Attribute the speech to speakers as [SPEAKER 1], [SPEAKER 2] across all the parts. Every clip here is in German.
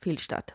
[SPEAKER 1] Fehlstart.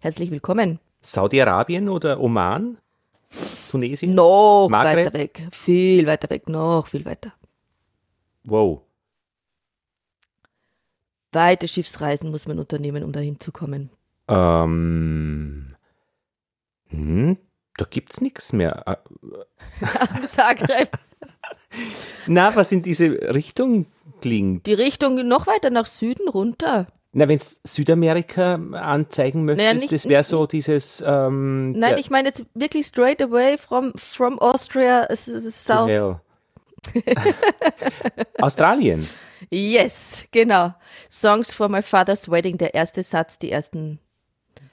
[SPEAKER 1] Herzlich willkommen.
[SPEAKER 2] Saudi-Arabien oder Oman? Tunesien?
[SPEAKER 1] Noch
[SPEAKER 2] Maghreb?
[SPEAKER 1] weiter weg. Viel weiter weg. Noch viel weiter.
[SPEAKER 2] Wow.
[SPEAKER 1] Weite Schiffsreisen muss man unternehmen, um dahin zu kommen.
[SPEAKER 2] Ähm. Hm, da gibt's nichts mehr. Äh,
[SPEAKER 1] Am Zagreb.
[SPEAKER 2] Na, was in diese Richtung klingt.
[SPEAKER 1] Die Richtung noch weiter nach Süden runter.
[SPEAKER 2] Na, wenn's Südamerika anzeigen möchtest,
[SPEAKER 1] Naja, nicht-
[SPEAKER 2] das wäre so dieses. Ähm,
[SPEAKER 1] Nein, ich meine jetzt wirklich straight away from, from Austria south.
[SPEAKER 2] hell. Australien.
[SPEAKER 1] Yes, genau. Songs for my father's wedding, der erste Satz, die ersten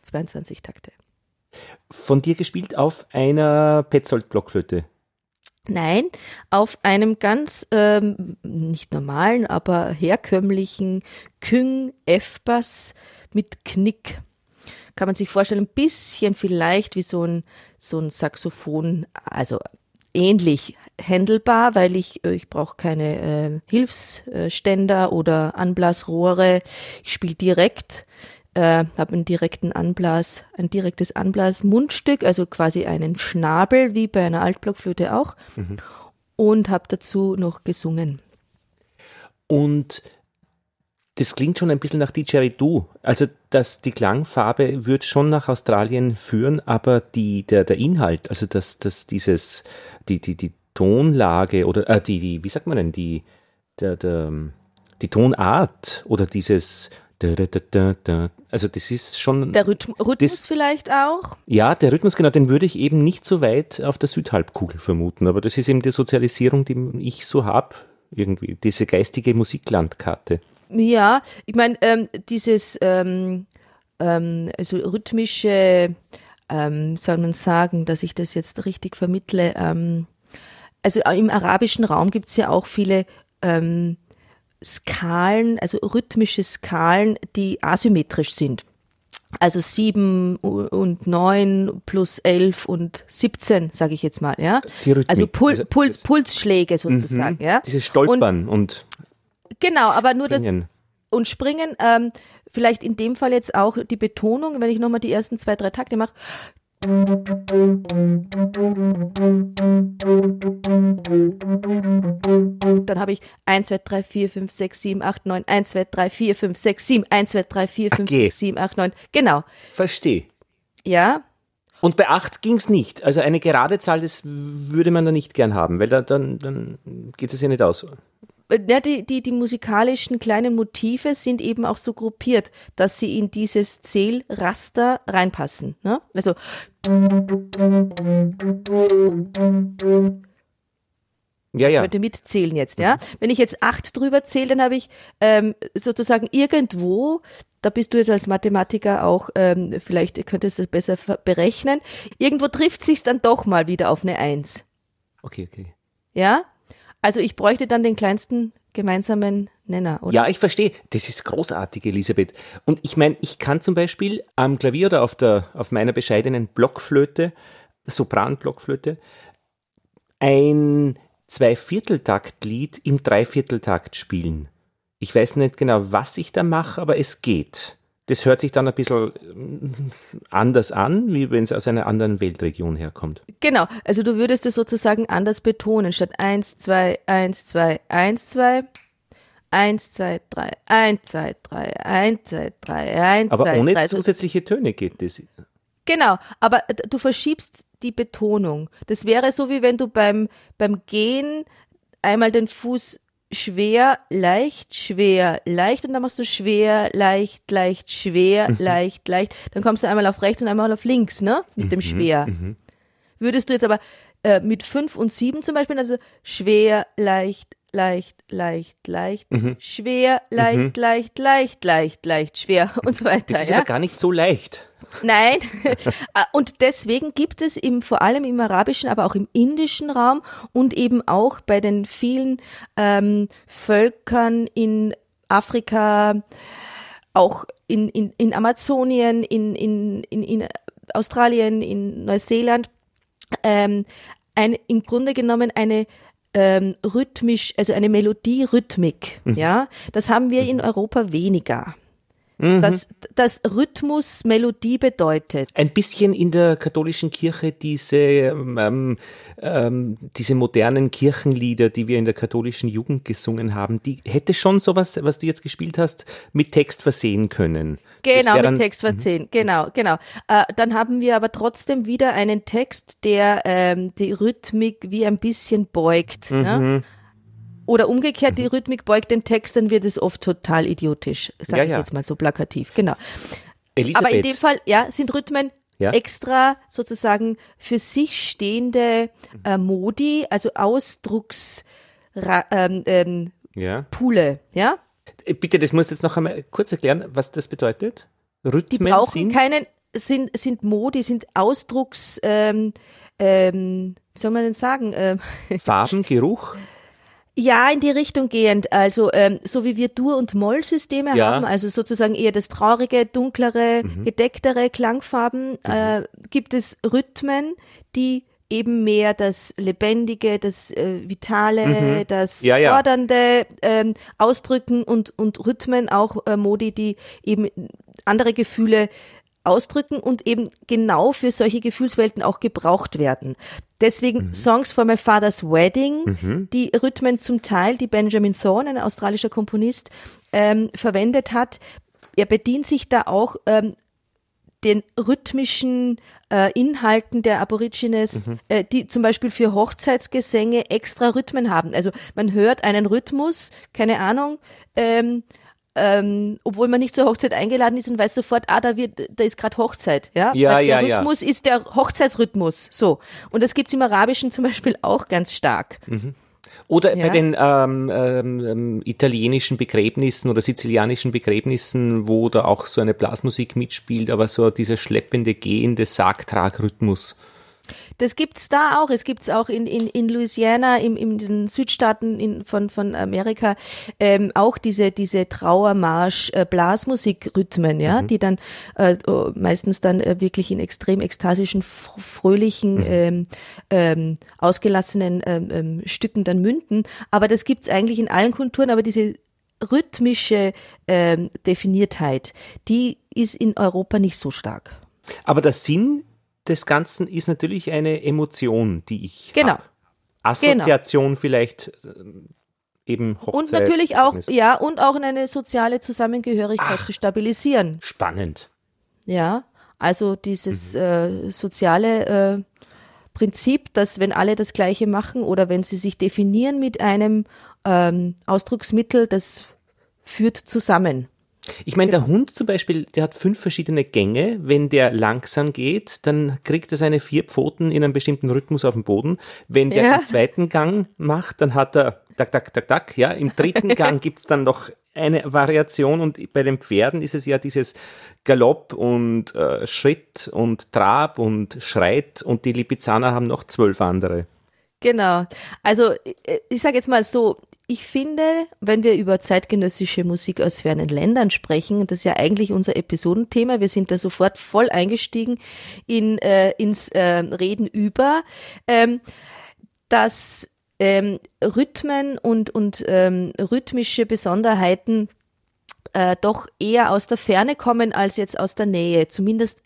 [SPEAKER 1] 22 Takte.
[SPEAKER 2] Von dir gespielt auf einer Petzold-Blockflöte.
[SPEAKER 1] Nein, auf einem ganz ähm, nicht normalen, aber herkömmlichen Küng F-Bass mit Knick. Kann man sich vorstellen, ein bisschen vielleicht wie so ein, so ein Saxophon, also ähnlich händelbar, weil ich, äh, ich brauche keine äh, Hilfsständer oder Anblasrohre. Ich spiele direkt, äh, habe einen direkten Anblas, ein direktes Anblasmundstück, also quasi einen Schnabel, wie bei einer Altblockflöte auch. Und habe dazu noch gesungen.
[SPEAKER 2] Und das klingt schon ein bisschen nach Didgeridoo. Also dass die Klangfarbe wird schon nach Australien führen, aber die, der, der Inhalt, also dass, dass dieses, die, die, die Tonlage oder äh, die, die, wie sagt man denn, die, der, der, die Tonart oder dieses also das ist schon
[SPEAKER 1] Der Rhythm Rhythmus
[SPEAKER 2] Das-
[SPEAKER 1] vielleicht auch.
[SPEAKER 2] ja, der Rhythmus, genau, den würde ich eben nicht so weit auf der Südhalbkugel vermuten, aber das ist eben die Sozialisierung, die ich so habe, irgendwie, diese geistige Musiklandkarte.
[SPEAKER 1] Ja, ich meine, ähm, dieses ähm, ähm, also rhythmische, ähm, soll man sagen, dass ich das jetzt richtig vermittle. Ähm, also im arabischen Raum gibt es ja auch viele ähm, Skalen, also rhythmische Skalen, die asymmetrisch sind. Also sieben und neun plus elf und 17, sage ich jetzt mal, ja. Also Pul
[SPEAKER 2] Also das-
[SPEAKER 1] Pulsschläge sozusagen, ja.
[SPEAKER 2] Dieses Stolpern und,
[SPEAKER 1] Genau, aber nur das
[SPEAKER 2] Springen.
[SPEAKER 1] und Springen, ähm, vielleicht in dem Fall jetzt auch die Betonung, wenn ich nochmal die ersten zwei, drei Takte mache. Dann habe ich 1, 2, 3, 4, 5, 6, 7, 8, 9, 1, 2, 3, 4, 5, 6, 7, 1, 2, 3, 4, 5,
[SPEAKER 2] Okay.
[SPEAKER 1] 6, 7, 8, 9. Genau.
[SPEAKER 2] verstehe.
[SPEAKER 1] Ja,
[SPEAKER 2] Und bei 8 ging's nicht. Also eine gerade Zahl, das würde man da nicht gern haben, weil da, dann, dann geht es ja nicht aus.
[SPEAKER 1] ja, die, die, die musikalischen kleinen Motive sind eben auch so gruppiert, dass sie in dieses Zählraster reinpassen. Ne? Also
[SPEAKER 2] Ja, ja.
[SPEAKER 1] könnte mitzählen jetzt, ja. Wenn ich jetzt acht drüber zähle, dann habe ich ähm, sozusagen irgendwo, da bist du jetzt als Mathematiker auch, ähm, vielleicht könntest du das besser berechnen, irgendwo trifft sich's dann doch mal wieder auf eine Eins,
[SPEAKER 2] Okay, okay.
[SPEAKER 1] ja. Also ich bräuchte dann den kleinsten gemeinsamen Nenner, oder?
[SPEAKER 2] Ja, ich verstehe. Das ist großartig, Elisabeth. Und ich meine, ich kann zum Beispiel am Klavier oder auf, der, auf meiner bescheidenen Blockflöte, Sopranblockflöte, ein Zweivierteltaktlied im Dreivierteltakt spielen. Ich weiß nicht genau, was ich da mache, aber es geht. Das hört sich dann ein bisschen mm, anders an, wie wenn es aus einer anderen Weltregion herkommt.
[SPEAKER 1] Genau, also du würdest es sozusagen anders betonen, statt 1, 2, 1, 2, 1, 2, 1, 2, 3, 1, 2, 3, 1, 2, 3, 1, 2,
[SPEAKER 2] Aber
[SPEAKER 1] 3.
[SPEAKER 2] ohne
[SPEAKER 1] Also-
[SPEAKER 2] zusätzliche Töne geht das.
[SPEAKER 1] Genau, aber du verschiebst die Betonung. Das wäre so, wie wenn du beim, beim Gehen einmal den Fuß schwer, leicht, schwer, leicht und dann machst du schwer, leicht, leicht, schwer, leicht, leicht. Dann kommst du einmal auf rechts und einmal auf links, ne? Mit dem schwer. Würdest du jetzt aber äh, mit fünf und sieben zum Beispiel, also schwer, leicht, leicht, leicht, leicht, schwer, leicht, leicht, leicht, leicht, leicht, schwer und so weiter.
[SPEAKER 2] Das ist
[SPEAKER 1] ja?
[SPEAKER 2] aber gar nicht so leicht.
[SPEAKER 1] Nein. Und deswegen gibt es im, vor allem im arabischen, aber auch im indischen Raum und eben auch bei den vielen ähm, Völkern in Afrika, auch in, in, in Amazonien, in, in, in, in Australien, in Neuseeland, ähm, ein, im Grunde genommen eine ähm, rhythmisch, also eine Melodie-Rhythmik. Ja, das haben wir in Europa weniger. Dass, dass Rhythmus Melodie bedeutet.
[SPEAKER 2] Ein bisschen in der katholischen Kirche diese, ähm, ähm, diese modernen Kirchenlieder, die wir in der katholischen Jugend gesungen haben, die hätte schon sowas, was du jetzt gespielt hast, mit Text versehen können.
[SPEAKER 1] Genau, mit Text versehen. Genau, genau. Äh, dann haben wir aber trotzdem wieder einen Text, der ähm, die Rhythmik wie ein bisschen beugt.
[SPEAKER 2] Mhm.
[SPEAKER 1] Ne? Oder umgekehrt, die Rhythmik beugt den Text, dann wird es oft total idiotisch, sage
[SPEAKER 2] Ja,
[SPEAKER 1] ich
[SPEAKER 2] ja.
[SPEAKER 1] jetzt mal so plakativ. Genau.
[SPEAKER 2] Elisabeth,
[SPEAKER 1] Aber in dem Fall, ja, sind Rhythmen
[SPEAKER 2] Ja.
[SPEAKER 1] extra sozusagen für sich stehende äh, Modi, also Ausdrucks ähm, ähm,
[SPEAKER 2] ja.
[SPEAKER 1] Poole, ja?
[SPEAKER 2] Äh, Bitte, das musst du jetzt noch einmal kurz erklären, was das bedeutet.
[SPEAKER 1] Die
[SPEAKER 2] Rhythmen
[SPEAKER 1] brauchen
[SPEAKER 2] sind
[SPEAKER 1] keinen, sind, sind Modi, sind Ausdrucks, ähm, ähm, wie soll man denn sagen? Ähm,
[SPEAKER 2] Farben, Geruch.
[SPEAKER 1] ja, in die Richtung gehend. Also ähm, so wie wir Dur- und Moll-Systeme
[SPEAKER 2] Ja.
[SPEAKER 1] haben, also sozusagen eher das traurige, dunklere, gedecktere Klangfarben, äh, gibt es Rhythmen, die eben mehr das Lebendige, das äh, Vitale, das
[SPEAKER 2] Ja, ja.
[SPEAKER 1] Fordernde ähm, ausdrücken und, und Rhythmen auch äh, Modi, die eben andere Gefühle ausdrücken und eben genau für solche Gefühlswelten auch gebraucht werden. Deswegen Songs for My Father's Wedding, die Rhythmen zum Teil, die Benjamin Thorne, ein australischer Komponist, ähm, verwendet hat. Er bedient sich da auch ähm, den rhythmischen äh, Inhalten der Aborigines, äh, die zum Beispiel für Hochzeitsgesänge extra Rhythmen haben. Also man hört einen Rhythmus, keine Ahnung, ähm, ähm, obwohl man nicht zur Hochzeit eingeladen ist und weiß sofort, ah, da wird, da ist gerade Hochzeit, ja.
[SPEAKER 2] Ja,
[SPEAKER 1] Weil
[SPEAKER 2] ja,
[SPEAKER 1] der
[SPEAKER 2] ja.
[SPEAKER 1] Rhythmus ist der Hochzeitsrhythmus, so. Und das gibt's im Arabischen zum Beispiel auch ganz stark.
[SPEAKER 2] Oder
[SPEAKER 1] Ja.
[SPEAKER 2] bei den ähm, ähm, ähm, italienischen Begräbnissen oder sizilianischen Begräbnissen, wo da auch so eine Blasmusik mitspielt, aber so dieser schleppende, gehende Sargtragrhythmus.
[SPEAKER 1] Das gibt's da auch. Es gibt's auch in, in, in Louisiana, im, in den Südstaaten in, von, von Amerika, ähm, auch diese, diese Trauermarsch, äh, Blasmusikrhythmen, ja, die dann äh, oh, meistens dann äh, wirklich in extrem ekstasischen, fr- fröhlichen, ähm, ähm, ausgelassenen ähm, ähm, Stücken dann münden. Aber das gibt's eigentlich in allen Kulturen, aber diese rhythmische ähm, Definiertheit, die ist in Europa nicht so stark.
[SPEAKER 2] Aber der Sinn des Ganzen ist natürlich eine Emotion, die ich
[SPEAKER 1] Genau.
[SPEAKER 2] hab. Assoziation vielleicht ähm, eben Hochzeit.
[SPEAKER 1] Und natürlich auch, ja, und auch eine soziale Zusammengehörigkeit zu stabilisieren.
[SPEAKER 2] Spannend.
[SPEAKER 1] Ja, also dieses äh, soziale äh, Prinzip, dass wenn alle das Gleiche machen oder wenn sie sich definieren mit einem ähm, Ausdrucksmittel, das führt zusammen.
[SPEAKER 2] Ich meine, der Hund zum Beispiel, der hat fünf verschiedene Gänge. Wenn der langsam geht, dann kriegt er seine vier Pfoten in einem bestimmten Rhythmus auf dem Boden. Wenn der
[SPEAKER 1] Ja.
[SPEAKER 2] den zweiten Gang macht, dann hat er tak, tak, tak, tak. Ja, im dritten Gang gibt's dann noch eine Variation und bei den Pferden ist es ja dieses Galopp und äh, Schritt und Trab und Schreit und die Lipizzaner haben noch zwölf andere.
[SPEAKER 1] Genau. Also äh, ich sage jetzt mal so, ich finde, wenn wir über zeitgenössische Musik aus fernen Ländern sprechen, und das ist ja eigentlich unser Episodenthema, wir sind da sofort voll eingestiegen in, äh, ins äh, Reden über, ähm, dass ähm, Rhythmen und, und ähm, rhythmische Besonderheiten äh, doch eher aus der Ferne kommen als jetzt aus der Nähe, zumindest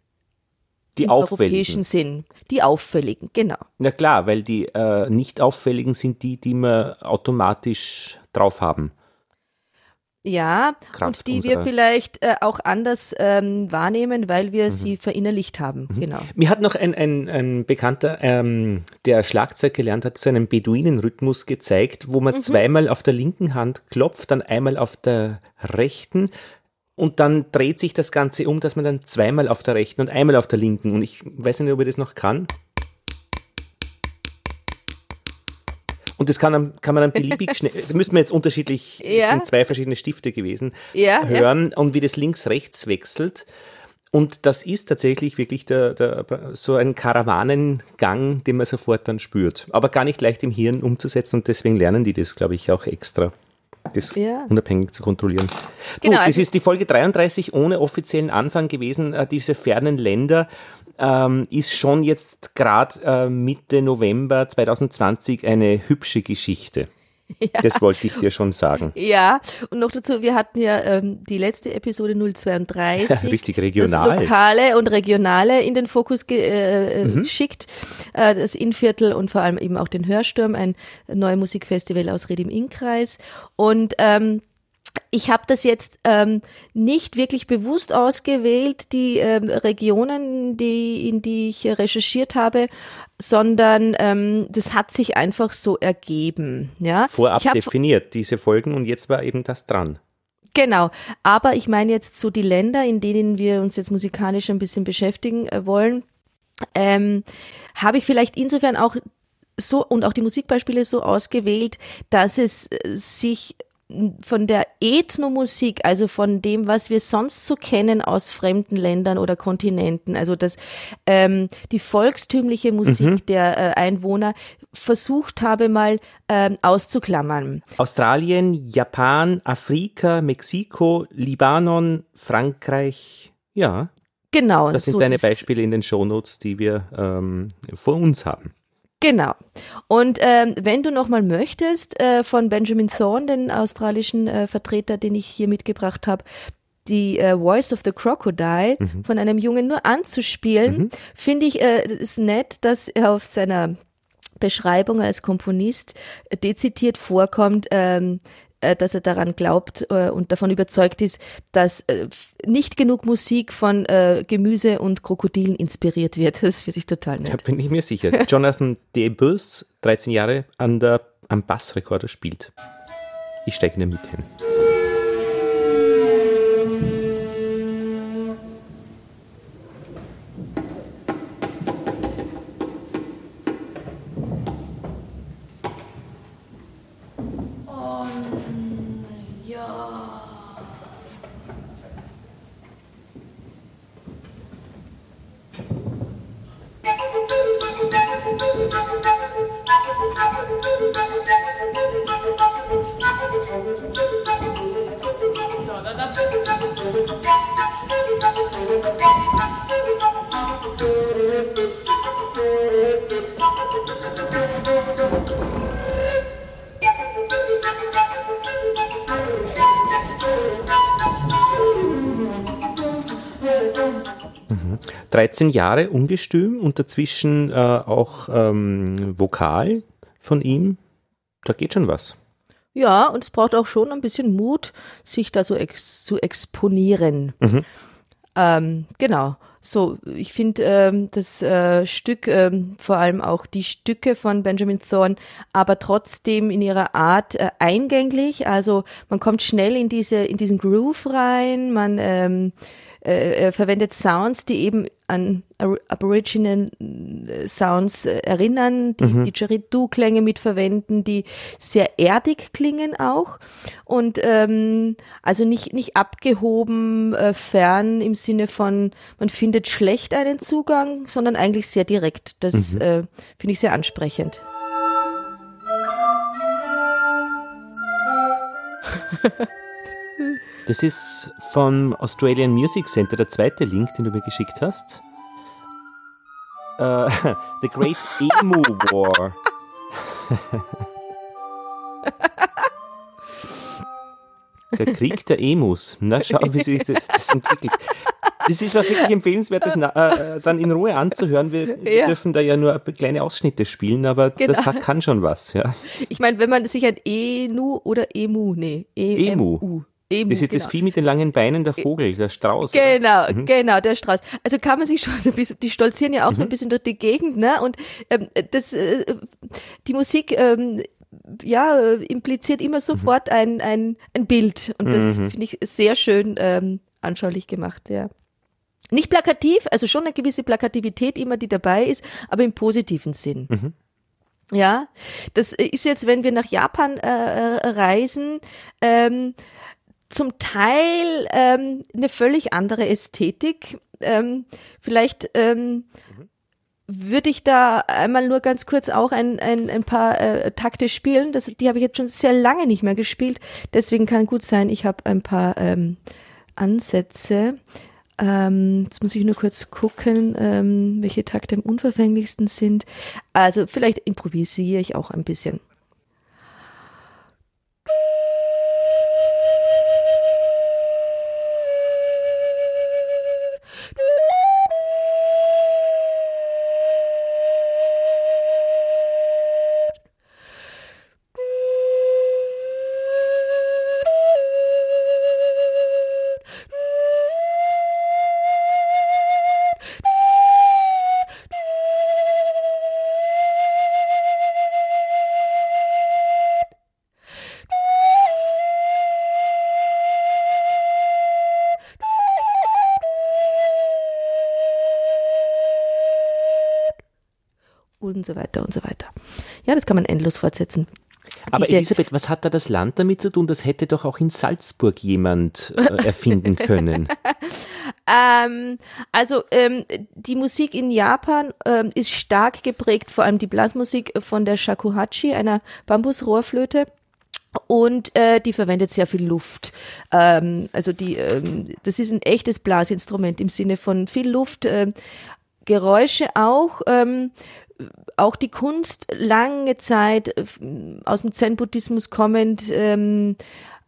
[SPEAKER 2] Die
[SPEAKER 1] im europäischen
[SPEAKER 2] auffälligen.
[SPEAKER 1] Sinn. Die auffälligen, genau.
[SPEAKER 2] Na klar, weil die äh, nicht auffälligen sind die, die wir automatisch drauf haben.
[SPEAKER 1] Ja,
[SPEAKER 2] Kraft
[SPEAKER 1] und die wir vielleicht äh, auch anders ähm, wahrnehmen, weil
[SPEAKER 2] Mhm.
[SPEAKER 1] wir sie verinnerlicht haben. Genau.
[SPEAKER 2] Mir hat noch ein, ein, ein Bekannter, ähm, der Schlagzeug gelernt hat, so einen Beduinenrhythmus gezeigt, wo man zweimal auf der linken Hand klopft, dann einmal auf der rechten und dann dreht sich das Ganze um, dass man dann zweimal auf der rechten und einmal auf der linken und ich weiß nicht, ob ich das noch kann. Und das kann, kann man dann beliebig schnell, das müssten wir jetzt unterschiedlich, es
[SPEAKER 1] Ja.
[SPEAKER 2] sind zwei verschiedene Stifte gewesen,
[SPEAKER 1] Ja,
[SPEAKER 2] hören und wie das links-rechts wechselt. Und das ist tatsächlich wirklich der, der, so ein Karawanengang, den man sofort dann spürt. Aber gar nicht leicht im Hirn umzusetzen und deswegen lernen die das, glaube ich, auch extra. Das
[SPEAKER 1] Ja.
[SPEAKER 2] unabhängig zu kontrollieren.
[SPEAKER 1] Genau,
[SPEAKER 2] du, das
[SPEAKER 1] also-
[SPEAKER 2] ist die Folge 33 ohne offiziellen Anfang gewesen. Äh, Diese fernen Länder ähm, ist schon jetzt gerade äh, Mitte November 2020 eine hübsche Geschichte. Das wollte ich dir schon sagen.
[SPEAKER 1] Ja, und noch dazu, wir hatten ja ähm, die letzte Episode 032.
[SPEAKER 2] Richtig regional.
[SPEAKER 1] Das Lokale und Regionale in den Fokus ge äh,
[SPEAKER 2] Mhm.
[SPEAKER 1] geschickt. Äh, das Innviertel und vor allem eben auch den Hörsturm, ein neues Musikfestival aus Red im Innkreis. Und ähm, ich habe das jetzt ähm, nicht wirklich bewusst ausgewählt, die ähm, Regionen, die, in die ich recherchiert habe, sondern ähm, das hat sich einfach so ergeben. Ja?
[SPEAKER 2] Vorab definiert, diese Folgen, und jetzt war eben das dran.
[SPEAKER 1] Genau, aber ich meine jetzt so die Länder, in denen wir uns jetzt musikalisch ein bisschen beschäftigen äh, wollen, ähm, habe ich vielleicht insofern auch so und auch die Musikbeispiele so ausgewählt, dass es äh, sich von der Ethnomusik, also von dem, was wir sonst so kennen aus fremden Ländern oder Kontinenten, also das ähm, die volkstümliche Musik der äh, Einwohner versucht habe mal ähm, auszuklammern.
[SPEAKER 2] Australien, Japan, Afrika, Mexiko, Libanon, Frankreich. Ja,
[SPEAKER 1] Genau.
[SPEAKER 2] das sind
[SPEAKER 1] so
[SPEAKER 2] deine Beispiele in den Shownotes, die wir ähm, vor uns haben.
[SPEAKER 1] Genau. Und ähm, wenn du nochmal möchtest, äh, von Benjamin Thorne, den australischen äh, Vertreter, den ich hier mitgebracht habe, die äh, Voice of the Crocodile von einem Jungen nur anzuspielen, finde ich äh, es nett, dass er auf seiner Beschreibung als Komponist äh, dezidiert vorkommt, ähm, äh, dass er daran glaubt äh, und davon überzeugt ist, dass äh, nicht genug Musik von äh, Gemüse und Krokodilen inspiriert wird. Das finde ich total nett.
[SPEAKER 2] Da bin ich mir sicher. Jonathan Debus, 13 Jahre, an der, am Bassrekorder spielt. Ich steige in der Mitte hin. 13 Jahre ungestüm und dazwischen äh, auch ähm, Vokal von ihm. Da geht schon was.
[SPEAKER 1] Ja, und es braucht auch schon ein bisschen Mut, sich da so ex zu exponieren. Ähm, genau. So, ich finde ähm, das äh, Stück, ähm, vor allem auch die Stücke von Benjamin Thorne, aber trotzdem in ihrer Art äh, eingänglich. Also man kommt schnell in diese in diesen Groove rein. Man ähm, äh, er verwendet Sounds, die eben an Aboriginal äh, Sounds äh, erinnern, die die Didgeridoo-Klänge mitverwenden, die sehr erdig klingen auch und ähm, also nicht nicht abgehoben, äh, fern im Sinne von man findet schlecht einen Zugang, sondern eigentlich sehr direkt. Das äh, finde ich sehr ansprechend.
[SPEAKER 2] Das ist vom Australian Music Center, der zweite Link, den du mir geschickt hast. Äh, The Great Emu War. Der Krieg der Emus. Na, schau, wie sich das, das entwickelt. Das ist auch wirklich empfehlenswert, das na, äh, dann in Ruhe anzuhören. Wir,
[SPEAKER 1] Ja.
[SPEAKER 2] dürfen da ja nur kleine Ausschnitte spielen, aber das
[SPEAKER 1] Genau.
[SPEAKER 2] hat, kann schon was. Ja.
[SPEAKER 1] Ich meine, wenn man sich ein Enu oder Emu, nee, e
[SPEAKER 2] Emu.
[SPEAKER 1] Emu,
[SPEAKER 2] Das ist das
[SPEAKER 1] genau.
[SPEAKER 2] Vieh mit den langen Beinen, der Vogel, der Strauß.
[SPEAKER 1] Genau, genau, der Strauß. Also kann man sich schon so ein bisschen, die stolzieren ja auch so ein bisschen durch die Gegend, ne? Und ähm, das, äh, die Musik, ähm, ja, impliziert immer sofort ein, ein, ein Bild. Und das finde ich sehr schön ähm, anschaulich gemacht, ja. Nicht plakativ, also schon eine gewisse Plakativität immer, die dabei ist, aber im positiven Sinn. Ja, das ist jetzt, wenn wir nach Japan äh, äh, reisen, ähm, zum Teil ähm, eine völlig andere Ästhetik. Ähm, vielleicht ähm, mhm. würde ich da einmal nur ganz kurz auch ein, ein, ein paar äh, Takte spielen. Das, die habe ich jetzt schon sehr lange nicht mehr gespielt. Deswegen kann gut sein, ich habe ein paar ähm, Ansätze. Ähm, jetzt muss ich nur kurz gucken, ähm, welche Takte am unverfänglichsten sind. Also vielleicht improvisiere ich auch ein bisschen. Und so weiter und so weiter. Ja, das kann man endlos fortsetzen.
[SPEAKER 2] Aber Diese, Elisabeth, was hat da das Land damit zu tun? Das hätte doch auch in Salzburg jemand äh, erfinden können.
[SPEAKER 1] ähm, also ähm, die Musik in Japan ähm, ist stark geprägt, vor allem die Blasmusik von der Shakuhachi, einer Bambusrohrflöte. Und äh, die verwendet sehr viel Luft. Ähm, also die, ähm, das ist ein echtes Blasinstrument im Sinne von viel Luft. Äh, Geräusche auch. Ähm, auch die Kunst lange Zeit äh, aus dem Zen-Buddhismus kommend, ähm,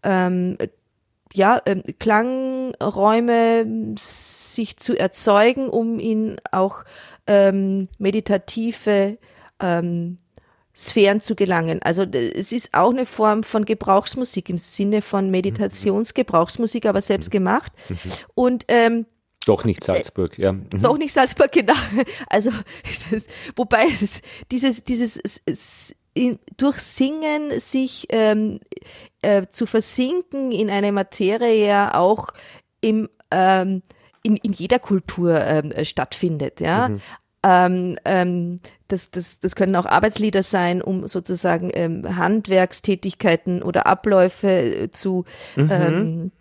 [SPEAKER 1] ähm, ja, ähm, Klangräume sich zu erzeugen, um ihn auch ähm, meditative ähm, Sphären zu gelangen. Also es ist auch eine Form von Gebrauchsmusik im Sinne von Meditationsgebrauchsmusik, aber selbst gemacht. Mhm. Und ähm,
[SPEAKER 2] doch nicht Salzburg, ja.
[SPEAKER 1] Mhm. Doch nicht Salzburg, genau. Also, das, wobei es ist dieses, dieses es, in, durch Singen sich ähm, äh, zu versinken in eine Materie ja auch im, ähm, in, in jeder Kultur ähm, stattfindet, ja. Mhm. Ähm, ähm, das, das, das können auch Arbeitslieder sein, um sozusagen ähm, Handwerkstätigkeiten oder Abläufe zu mhm. ähm,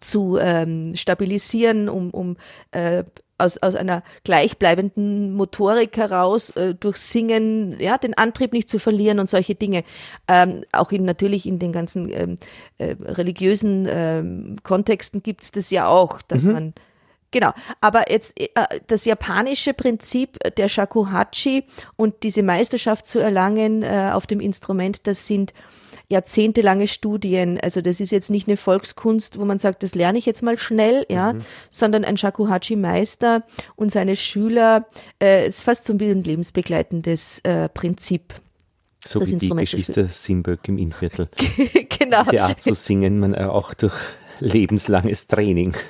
[SPEAKER 1] zu ähm, stabilisieren, um, um äh, aus, aus einer gleichbleibenden Motorik heraus äh, durch Singen ja den Antrieb nicht zu verlieren und solche Dinge ähm, auch in natürlich in den ganzen ähm, äh, religiösen ähm, Kontexten gibt's das ja auch dass mhm. man Genau, aber jetzt äh, das japanische Prinzip der Shakuhachi und diese Meisterschaft zu erlangen äh, auf dem Instrument, das sind jahrzehntelange Studien. Also das ist jetzt nicht eine Volkskunst, wo man sagt, das lerne ich jetzt mal schnell, ja, mhm. sondern ein Shakuhachi-Meister und seine Schüler äh, ist fast so ein lebensbegleitendes äh, Prinzip.
[SPEAKER 2] So wie die Geschwister Simböck im Innviertel. genau. Diese Art zu singen man auch durch lebenslanges Training.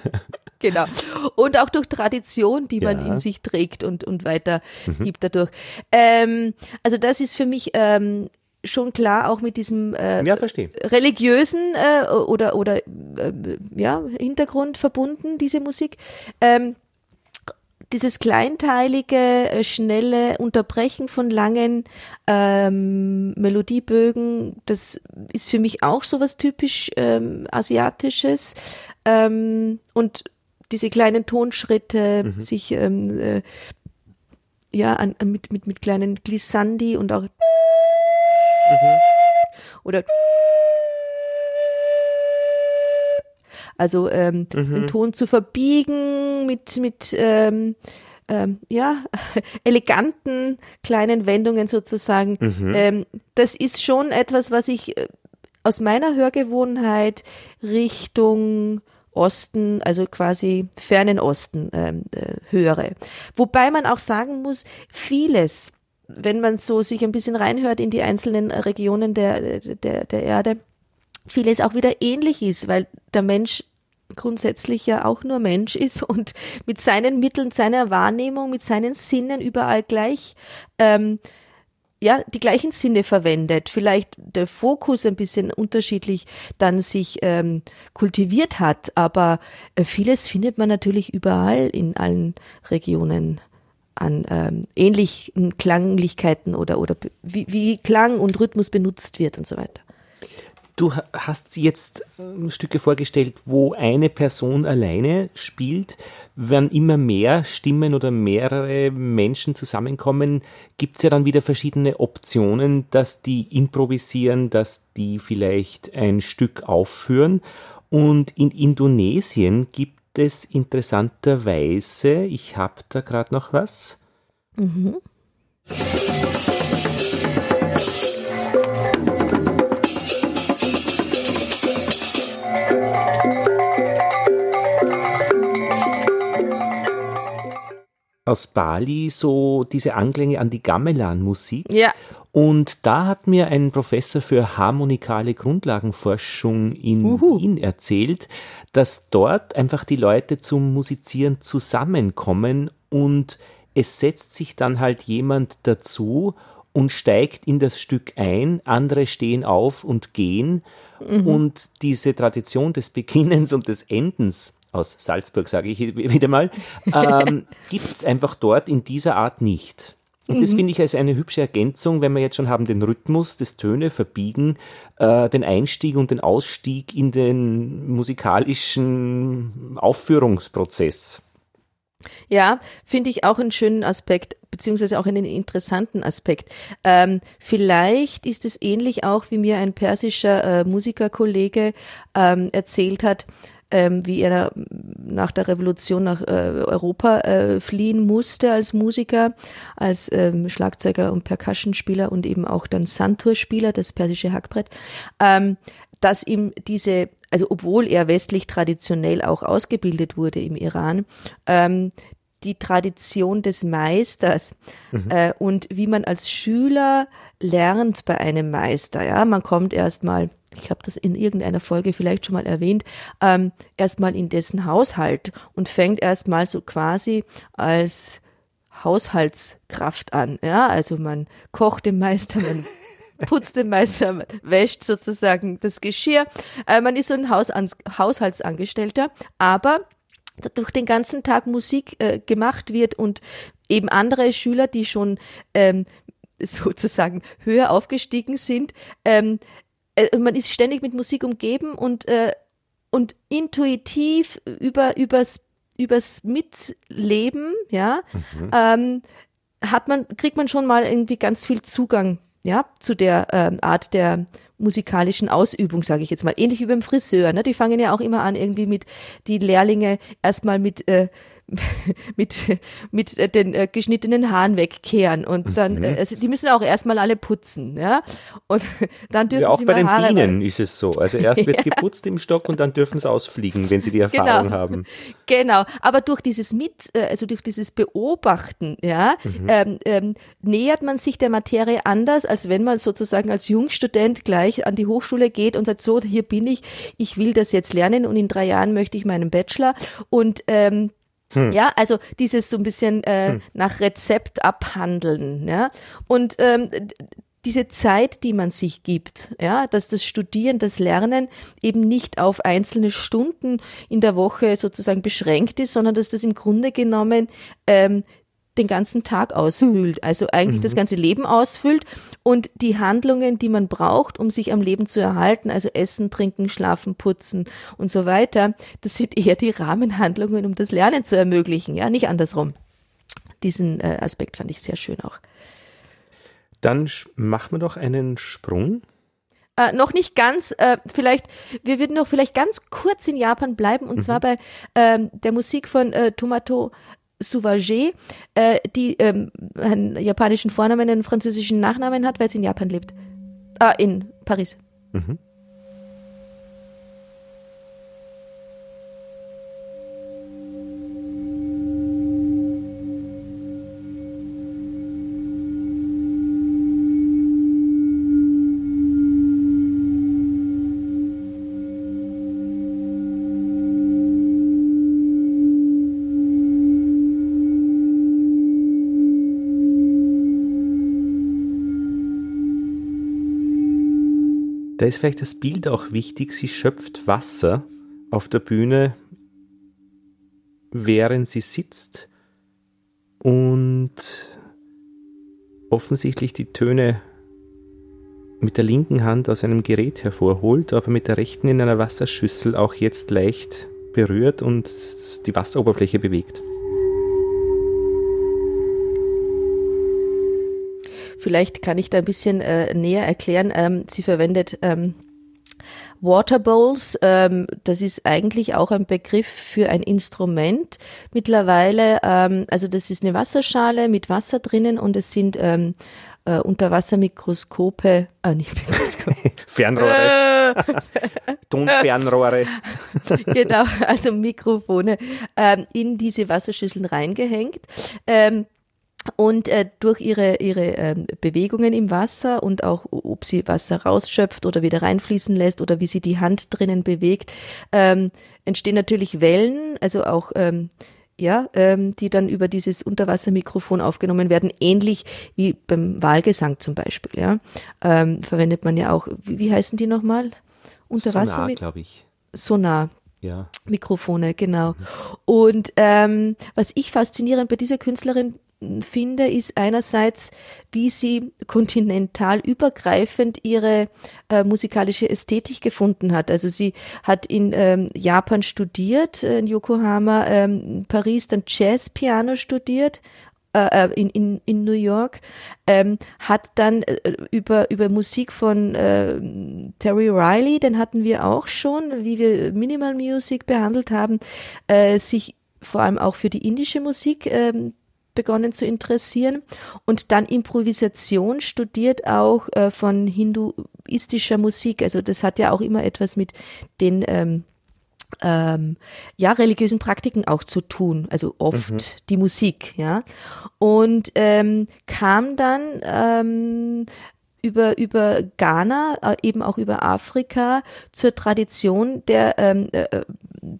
[SPEAKER 1] Genau. Und auch durch Tradition, die man ja. in sich trägt und, und weiter mhm. gibt dadurch. Ähm, also das ist für mich ähm, schon klar auch mit diesem äh, ja, religiösen äh, oder oder äh, ja Hintergrund verbunden diese Musik. Ähm, dieses kleinteilige, äh, schnelle Unterbrechen von langen ähm, Melodiebögen, das ist für mich auch so was typisch ähm, asiatisches ähm, und diese kleinen Tonschritte, mhm. sich ähm, äh, ja an, mit mit mit kleinen Glissandi und auch Mhm. Oder also ähm, mhm. den Ton zu verbiegen mit mit ähm, ähm, ja eleganten kleinen Wendungen sozusagen. Mhm. Ähm, das ist schon etwas, was ich äh, aus meiner Hörgewohnheit Richtung Osten, also quasi fernen Osten ähm, äh, höre. Wobei man auch sagen muss, vieles wenn man so sich ein bisschen reinhört in die einzelnen Regionen der, der, der Erde, vieles auch wieder ähnlich ist, weil der Mensch grundsätzlich ja auch nur Mensch ist und mit seinen Mitteln, seiner Wahrnehmung, mit seinen Sinnen überall gleich, ähm, ja, die gleichen Sinne verwendet. Vielleicht der Fokus ein bisschen unterschiedlich dann sich ähm, kultiviert hat, aber äh, vieles findet man natürlich überall in allen Regionen an ähm, ähnlichen Klanglichkeiten oder, oder wie, wie Klang und Rhythmus benutzt wird und so weiter.
[SPEAKER 2] Du hast jetzt ähm, Stücke vorgestellt, wo eine Person alleine spielt. Wenn immer mehr Stimmen oder mehrere Menschen zusammenkommen, gibt es ja dann wieder verschiedene Optionen, dass die improvisieren, dass die vielleicht ein Stück aufführen. Und in Indonesien gibt es interessanterweise, ich habe da gerade noch was. Mhm. Aus Bali so diese Anklänge an die Gamelan-Musik.
[SPEAKER 1] Ja.
[SPEAKER 2] Und da hat mir ein Professor für harmonikale Grundlagenforschung in Uhu. Wien erzählt, dass dort einfach die Leute zum Musizieren zusammenkommen und es setzt sich dann halt jemand dazu und steigt in das Stück ein, andere stehen auf und gehen mhm. und diese Tradition des Beginnens und des Endens aus Salzburg, sage ich wieder mal, ähm, gibt es einfach dort in dieser Art nicht. Und das mhm. finde ich als eine hübsche Ergänzung, wenn wir jetzt schon haben den Rhythmus, das Töne verbiegen, äh, den Einstieg und den Ausstieg in den musikalischen Aufführungsprozess.
[SPEAKER 1] Ja, finde ich auch einen schönen Aspekt, beziehungsweise auch einen interessanten Aspekt. Ähm, vielleicht ist es ähnlich auch, wie mir ein persischer äh, Musikerkollege ähm, erzählt hat, ähm, wie er nach der Revolution nach äh, Europa äh, fliehen musste als Musiker, als ähm, Schlagzeuger und Percussionspieler und eben auch dann Santur-Spieler, das persische Hackbrett, ähm, dass ihm diese, also obwohl er westlich traditionell auch ausgebildet wurde im Iran, ähm, die Tradition des Meisters mhm. äh, und wie man als Schüler lernt bei einem Meister. Ja, man kommt erstmal ich habe das in irgendeiner Folge vielleicht schon mal erwähnt, ähm, erstmal in dessen Haushalt und fängt erstmal so quasi als Haushaltskraft an. Ja, also man kocht dem Meister, man putzt dem Meister, man wäscht sozusagen das Geschirr. Äh, man ist so ein Hausans Haushaltsangestellter, aber durch den ganzen Tag Musik äh, gemacht wird und eben andere Schüler, die schon ähm, sozusagen höher aufgestiegen sind, ähm, äh, man ist ständig mit Musik umgeben und, äh, und intuitiv über, übers, übers Mitleben, ja, mhm. ähm, hat man, kriegt man schon mal irgendwie ganz viel Zugang, ja, zu der ähm, Art der musikalischen Ausübung, sage ich jetzt mal. Ähnlich wie beim Friseur, ne? Die fangen ja auch immer an, irgendwie mit die Lehrlinge erstmal mit äh, mit, mit äh, den äh, geschnittenen Haaren wegkehren und dann, mhm. äh, also die müssen auch erstmal alle putzen, ja. Und dann dürfen
[SPEAKER 2] ja, auch
[SPEAKER 1] sie
[SPEAKER 2] bei den
[SPEAKER 1] Haare
[SPEAKER 2] Bienen ist es so. Also erst wird geputzt im Stock und dann dürfen sie ausfliegen, wenn sie die Erfahrung
[SPEAKER 1] genau.
[SPEAKER 2] haben.
[SPEAKER 1] Genau. Aber durch dieses Mit, äh, also durch dieses Beobachten, ja, mhm. ähm, ähm, nähert man sich der Materie anders, als wenn man sozusagen als Jungstudent gleich an die Hochschule geht und sagt, so, hier bin ich, ich will das jetzt lernen und in drei Jahren möchte ich meinen Bachelor und ähm, hm. Ja, also dieses so ein bisschen äh, hm. nach Rezept abhandeln, ja. Und ähm, diese Zeit, die man sich gibt, ja, dass das Studieren, das Lernen eben nicht auf einzelne Stunden in der Woche sozusagen beschränkt ist, sondern dass das im Grunde genommen ähm, den ganzen Tag ausfüllt, also eigentlich mhm. das ganze Leben ausfüllt und die Handlungen, die man braucht, um sich am Leben zu erhalten, also Essen, Trinken, Schlafen, Putzen und so weiter, das sind eher die Rahmenhandlungen, um das Lernen zu ermöglichen, ja, nicht andersrum. Diesen äh, Aspekt fand ich sehr schön auch.
[SPEAKER 2] Dann machen wir doch einen Sprung.
[SPEAKER 1] Äh, noch nicht ganz, äh, vielleicht, wir würden noch vielleicht ganz kurz in Japan bleiben und mhm. zwar bei ähm, der Musik von äh, Tomato Souvage, äh, die ähm, einen japanischen Vornamen, einen französischen Nachnamen hat, weil sie in Japan lebt. Ah, in Paris. Mhm.
[SPEAKER 2] Ist vielleicht das Bild auch wichtig. Sie schöpft Wasser auf der Bühne, während sie sitzt. und offensichtlich die Töne mit der linken Hand aus einem Gerät hervorholt, aber mit der rechten in einer Wasserschüssel auch jetzt leicht berührt und die Wasseroberfläche bewegt.
[SPEAKER 1] Vielleicht kann ich da ein bisschen äh, näher erklären. Ähm, sie verwendet ähm, Water Bowls, ähm, das ist eigentlich auch ein Begriff für ein Instrument mittlerweile. Ähm, also das ist eine Wasserschale mit Wasser drinnen und es sind ähm, äh, Unterwassermikroskope, äh, nicht Mikroskope.
[SPEAKER 2] Fernrohre. Tonfernrohre.
[SPEAKER 1] genau, also Mikrofone ähm, in diese Wasserschüsseln reingehängt. Ähm, und äh, durch ihre, ihre ähm, Bewegungen im Wasser und auch, ob sie Wasser rausschöpft oder wieder reinfließen lässt oder wie sie die Hand drinnen bewegt, ähm, entstehen natürlich Wellen, also auch ähm, ja, ähm, die dann über dieses Unterwassermikrofon aufgenommen werden, ähnlich wie beim Wahlgesang zum Beispiel. Ja, ähm, verwendet man ja auch. Wie, wie heißen die nochmal?
[SPEAKER 2] Unterwasser, Sonar, glaube ich.
[SPEAKER 1] Sonar.
[SPEAKER 2] Ja.
[SPEAKER 1] Mikrofone, genau. Und ähm, was ich faszinierend bei dieser Künstlerin finde, ist einerseits, wie sie kontinental übergreifend ihre äh, musikalische Ästhetik gefunden hat. Also sie hat in ähm, Japan studiert, äh, in Yokohama, ähm, Paris dann Jazz-Piano studiert, äh, äh, in, in, in New York, ähm, hat dann äh, über, über Musik von äh, Terry Riley, den hatten wir auch schon, wie wir Minimal Music behandelt haben, äh, sich vor allem auch für die indische Musik ähm, begonnen zu interessieren und dann Improvisation studiert auch äh, von hinduistischer Musik. Also das hat ja auch immer etwas mit den ähm, ähm, ja, religiösen Praktiken auch zu tun, also oft mhm. die Musik, ja. Und ähm, kam dann ähm, über, über Ghana, äh, eben auch über Afrika zur Tradition der ähm, äh,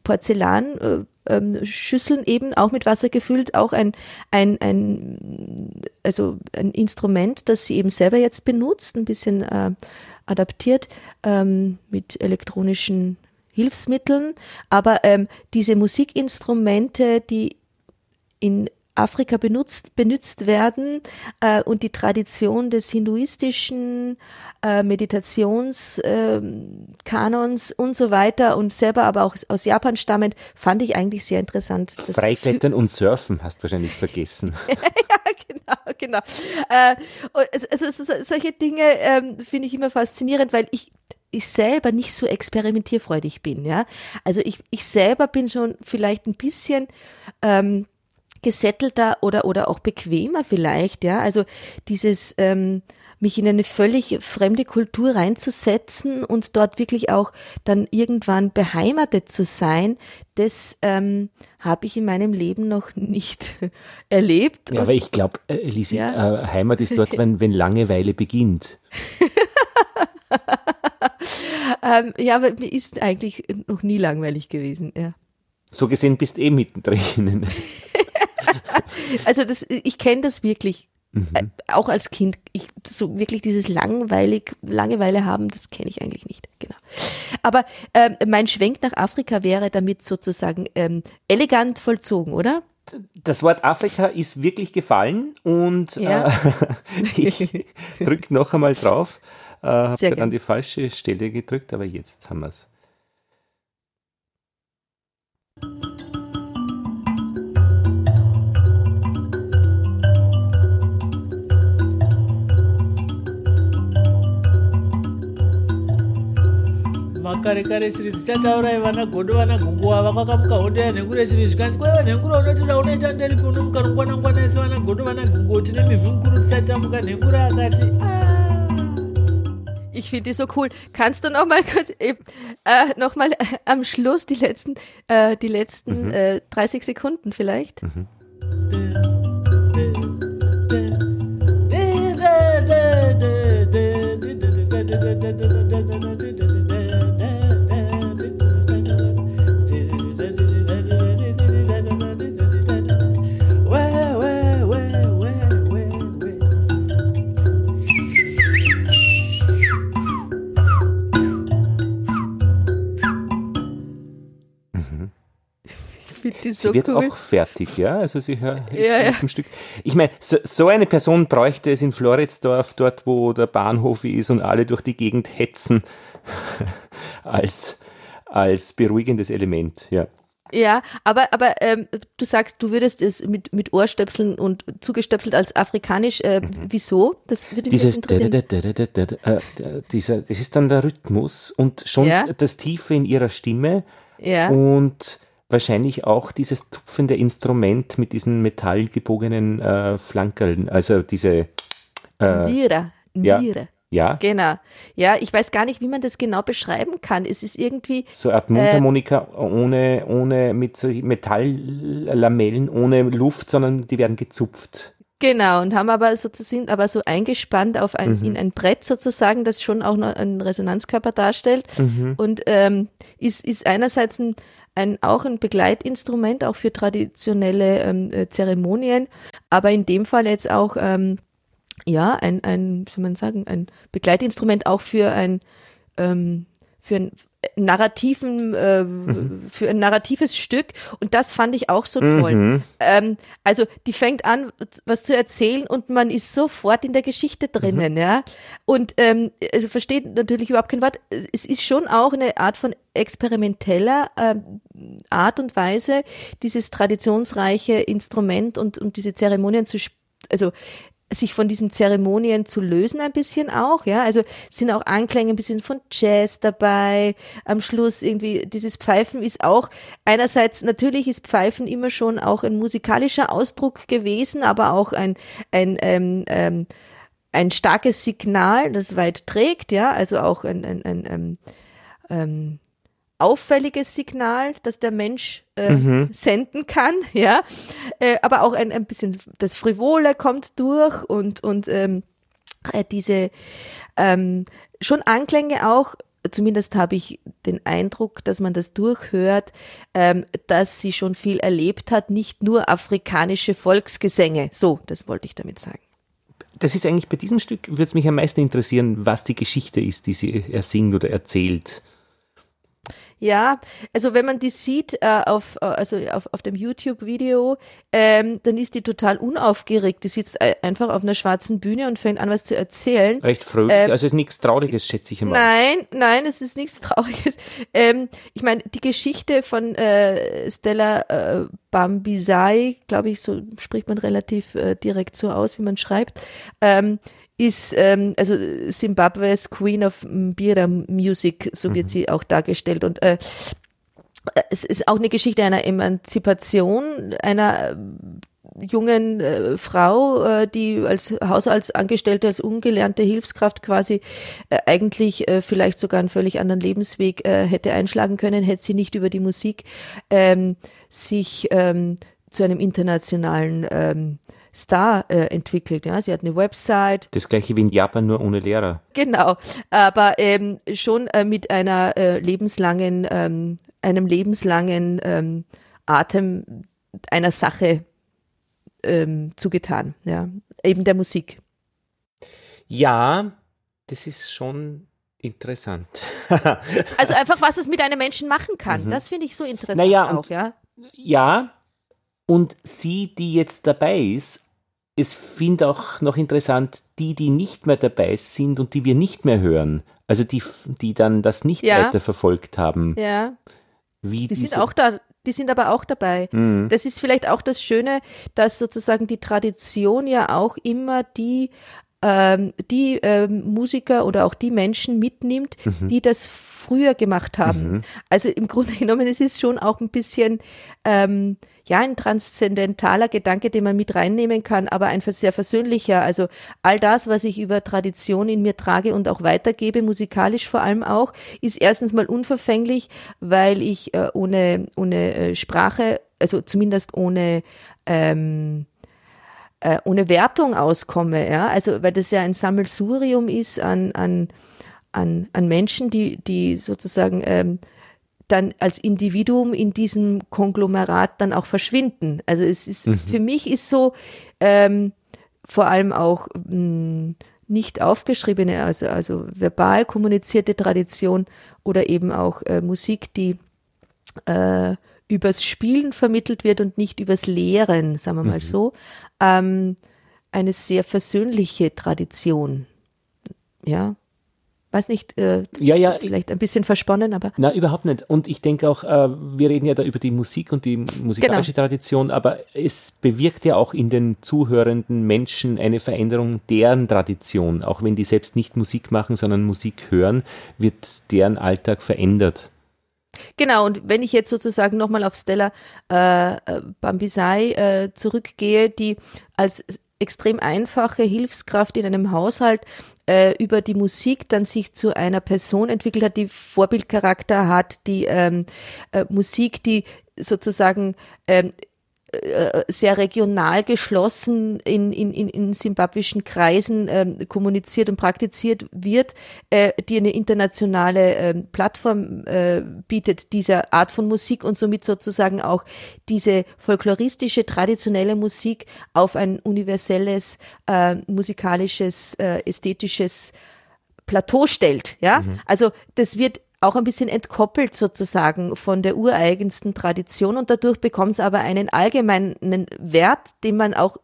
[SPEAKER 1] Porzellan, äh, ähm, Schüsseln eben auch mit Wasser gefüllt, auch ein, ein, ein, also ein Instrument, das sie eben selber jetzt benutzt, ein bisschen äh, adaptiert ähm, mit elektronischen Hilfsmitteln. Aber ähm, diese Musikinstrumente, die in Afrika benutzt, benutzt werden äh, und die Tradition des hinduistischen äh, Meditationskanons äh, und so weiter und selber aber auch aus Japan stammend, fand ich eigentlich sehr interessant.
[SPEAKER 2] Freiklettern und Surfen hast du wahrscheinlich vergessen.
[SPEAKER 1] ja, genau, genau. Also, also, solche Dinge ähm, finde ich immer faszinierend, weil ich ich selber nicht so experimentierfreudig bin, ja. Also ich, ich selber bin schon vielleicht ein bisschen ähm, gesettelter oder, oder auch bequemer vielleicht, ja. Also dieses, ähm, mich in eine völlig fremde Kultur reinzusetzen und dort wirklich auch dann irgendwann beheimatet zu sein, das ähm, habe ich in meinem Leben noch nicht erlebt.
[SPEAKER 2] Ja, aber ich glaube, äh, Elise, ja. äh, Heimat ist dort, wenn, wenn Langeweile beginnt.
[SPEAKER 1] ähm, ja, aber mir ist eigentlich noch nie langweilig gewesen, ja.
[SPEAKER 2] So gesehen bist eh mittendrin.
[SPEAKER 1] also das, ich kenne das wirklich. Mhm. Äh, auch als Kind, ich, so wirklich dieses langweilig, Langeweile haben, das kenne ich eigentlich nicht. Genau. Aber ähm, mein Schwenk nach Afrika wäre damit sozusagen ähm, elegant vollzogen, oder?
[SPEAKER 2] Das Wort Afrika ist wirklich gefallen und ja. äh, ich drücke noch einmal drauf. Äh, habe dann die falsche Stelle gedrückt, aber jetzt haben wir es.
[SPEAKER 3] Makare kare shiri dzichataurai vana godo vana gunguva vakwakamuka hondo yanhenguro shiri zvikanzi kwaiva nhenguro unotoda unoita nderipi unomuka rungwanangwana ese vana godo vana gunguo tine mivhi mukuru tisatamuka nhenguro akati ah.
[SPEAKER 1] Ich finde die so cool. Kannst du noch mal kurz, äh, noch mal äh, am Schluss die letzten, äh, die letzten mhm. äh, 30 Sekunden vielleicht? Mhm. Ist
[SPEAKER 2] Sie
[SPEAKER 1] so
[SPEAKER 2] wird
[SPEAKER 1] cool.
[SPEAKER 2] auch fertig, ja. Also sie hört
[SPEAKER 1] Ja, ja.
[SPEAKER 2] dem Stück. Ich meine, so, so eine Person bräuchte es in Floridsdorf, dort wo der Bahnhof ist und alle durch die Gegend hetzen, als, als beruhigendes Element, ja.
[SPEAKER 1] Ja, aber, aber ähm, du sagst, du würdest es mit, mit Ohrstöpseln und zugestöpselt als afrikanisch. Äh, Wieso? Das würde mich
[SPEAKER 2] Mhm. Dieses,
[SPEAKER 1] interessieren.
[SPEAKER 2] da, da, da, da, da, äh, dieser, das ist dann der Rhythmus und schon
[SPEAKER 1] Ja.
[SPEAKER 2] das Tiefe in ihrer Stimme
[SPEAKER 1] Ja.
[SPEAKER 2] und wahrscheinlich auch dieses tupfende Instrument mit diesen metallgebogenen äh, Flankerln, also diese, äh,
[SPEAKER 1] Nira.
[SPEAKER 2] ja.
[SPEAKER 1] Nira.
[SPEAKER 2] ja,
[SPEAKER 1] Genau. Ja, ich weiß gar nicht, wie man das genau beschreiben kann. Es ist irgendwie,
[SPEAKER 2] so eine Art Mundharmonika ohne, ohne mit so Metalllamellen, ohne Luft, sondern die werden gezupft.
[SPEAKER 1] genau, und haben aber sozusagen, aber so eingespannt auf ein, in ein Brett sozusagen, das schon auch noch einen Resonanzkörper darstellt. Und ähm, ist, ist einerseits ein, ein, auch ein Begleitinstrument, auch für traditionelle ähm, äh, Zeremonien, aber in dem Fall jetzt auch, ähm, ja, ein, ein, wie soll man sagen, ein Begleitinstrument auch für ein, ähm, für ein narrativen, äh, für ein narratives Stück. Und das fand ich auch so toll. Ähm, also die fängt an, was zu erzählen und man ist sofort in der Geschichte drinnen, ja. Und ähm, also versteht natürlich überhaupt kein Wort. Es ist schon auch eine Art von experimenteller ähm, Art und Weise, dieses traditionsreiche Instrument und, und diese Zeremonien zu, sp- also sich von diesen Zeremonien zu lösen ein bisschen auch, ja, also sind auch Anklänge ein bisschen von Jazz dabei, am Schluss irgendwie dieses Pfeifen ist auch, einerseits natürlich ist Pfeifen immer schon auch ein musikalischer Ausdruck gewesen, aber auch ein, ein, ähm, ähm, ein starkes Signal, das weit trägt, ja, also auch ein, ein, ein, ähm, ähm, auffälliges Signal, das der Mensch äh, senden kann, ja, äh, aber auch ein, ein bisschen das Frivole kommt durch und und ähm, äh, diese ähm, schon Anklänge auch. Zumindest habe ich den Eindruck, dass man das durchhört, ähm, dass sie schon viel erlebt hat, nicht nur afrikanische Volksgesänge. So, das wollte ich damit sagen.
[SPEAKER 2] Das ist eigentlich bei diesem Stück, würde es mich am meisten interessieren, was die Geschichte ist, die sie er singt oder erzählt.
[SPEAKER 1] Ja, also wenn man die sieht äh, auf, äh, also auf, auf dem YouTube-Video, ähm, dann ist die total unaufgeregt. Die sitzt äh, einfach auf einer schwarzen Bühne und fängt an, was zu erzählen.
[SPEAKER 2] Recht fröhlich,
[SPEAKER 1] Ähm,
[SPEAKER 2] also ist nichts Trauriges, schätze ich einmal.
[SPEAKER 1] Nein, nein, es ist nichts Trauriges. Ähm, ich meine, die Geschichte von äh, Stella äh, Bambisai, glaube ich, so spricht man relativ äh, direkt so aus, wie man schreibt, ähm, ist ähm, also Zimbabwes Queen of Mbira Music, so wird sie auch dargestellt. Und äh, es ist auch eine Geschichte einer Emanzipation einer äh, jungen äh, Frau, äh, die als Haushaltsangestellte, als ungelernte Hilfskraft quasi äh, eigentlich äh, vielleicht sogar einen völlig anderen Lebensweg äh, hätte einschlagen können, hätte sie nicht über die Musik ähm, sich ähm, zu einem internationalen ähm, Star äh, entwickelt. Ja, sie hat eine Website,
[SPEAKER 2] Das gleiche wie in Japan, nur ohne Lehrer.
[SPEAKER 1] Genau, aber ähm, schon äh, mit einer äh, lebenslangen, ähm, einem lebenslangen ähm, Atem einer Sache ähm, zugetan, ja, eben der Musik.
[SPEAKER 2] Ja, das ist schon interessant.
[SPEAKER 1] Also einfach, was das mit einem Menschen machen kann, das finde ich so interessant
[SPEAKER 2] Mhm. Naja,
[SPEAKER 1] auch,
[SPEAKER 2] und-
[SPEAKER 1] ja.
[SPEAKER 2] ja, und sie, die jetzt dabei ist, es finde auch noch interessant, die, die nicht mehr dabei sind und die wir nicht mehr hören, also die, die dann das nicht
[SPEAKER 1] Ja.
[SPEAKER 2] weiter verfolgt haben,
[SPEAKER 1] Ja,
[SPEAKER 2] wie
[SPEAKER 1] die sind auch da, die sind aber auch dabei.
[SPEAKER 2] Mhm.
[SPEAKER 1] Das ist vielleicht auch das Schöne, dass sozusagen die Tradition ja auch immer die ähm, die ähm, Musiker oder auch die Menschen mitnimmt,
[SPEAKER 2] Mhm.
[SPEAKER 1] die das früher gemacht haben. Also im Grunde genommen, es ist schon auch ein bisschen ähm, ja ein transzendentaler Gedanke, den man mit reinnehmen kann, aber ein sehr versöhnlicher. Also all das, was ich über Tradition in mir trage und auch weitergebe, musikalisch vor allem auch, ist erstens mal unverfänglich, weil ich äh, ohne ohne äh, Sprache, also zumindest ohne ähm, äh, ohne Wertung auskomme, ja, also weil das ja ein Sammelsurium ist an, an, an, an Menschen, die, die sozusagen ähm, dann als Individuum in diesem Konglomerat dann auch verschwinden. Also es ist, für mich ist so ähm, vor allem auch mh, nicht aufgeschriebene, also, also verbal kommunizierte Tradition oder eben auch äh, Musik, die äh, übers Spielen vermittelt wird und nicht übers Lehren, sagen wir mal so, ähm, eine sehr versöhnliche Tradition. Ja, weiß nicht, äh,
[SPEAKER 2] Ja, ja,
[SPEAKER 1] vielleicht ein bisschen versponnen, aber
[SPEAKER 2] Na, überhaupt nicht. Und ich denke auch, äh, wir reden ja da über die Musik und die musikalische
[SPEAKER 1] Genau.
[SPEAKER 2] Tradition, aber es bewirkt ja auch in den zuhörenden Menschen eine Veränderung deren Tradition. Auch wenn die selbst nicht Musik machen, sondern Musik hören, wird deren Alltag verändert.
[SPEAKER 1] Genau, und wenn ich jetzt sozusagen nochmal auf Stella äh, äh, Bambisai äh, zurückgehe, die als extrem einfache Hilfskraft in einem Haushalt äh, über die Musik dann sich zu einer Person entwickelt hat, die Vorbildcharakter hat, die ähm, äh, Musik, die sozusagen ähm, äh, sehr regional geschlossen in, in, in, in simbabwischen Kreisen ähm, kommuniziert und praktiziert wird, äh, die eine internationale ähm, Plattform äh, bietet, dieser Art von Musik und somit sozusagen auch diese folkloristische, traditionelle Musik auf ein universelles, äh, musikalisches, äh, ästhetisches Plateau stellt. Ja, also das wird auch ein bisschen entkoppelt sozusagen von der ureigensten Tradition und dadurch bekommt es aber einen allgemeinen Wert, den man auch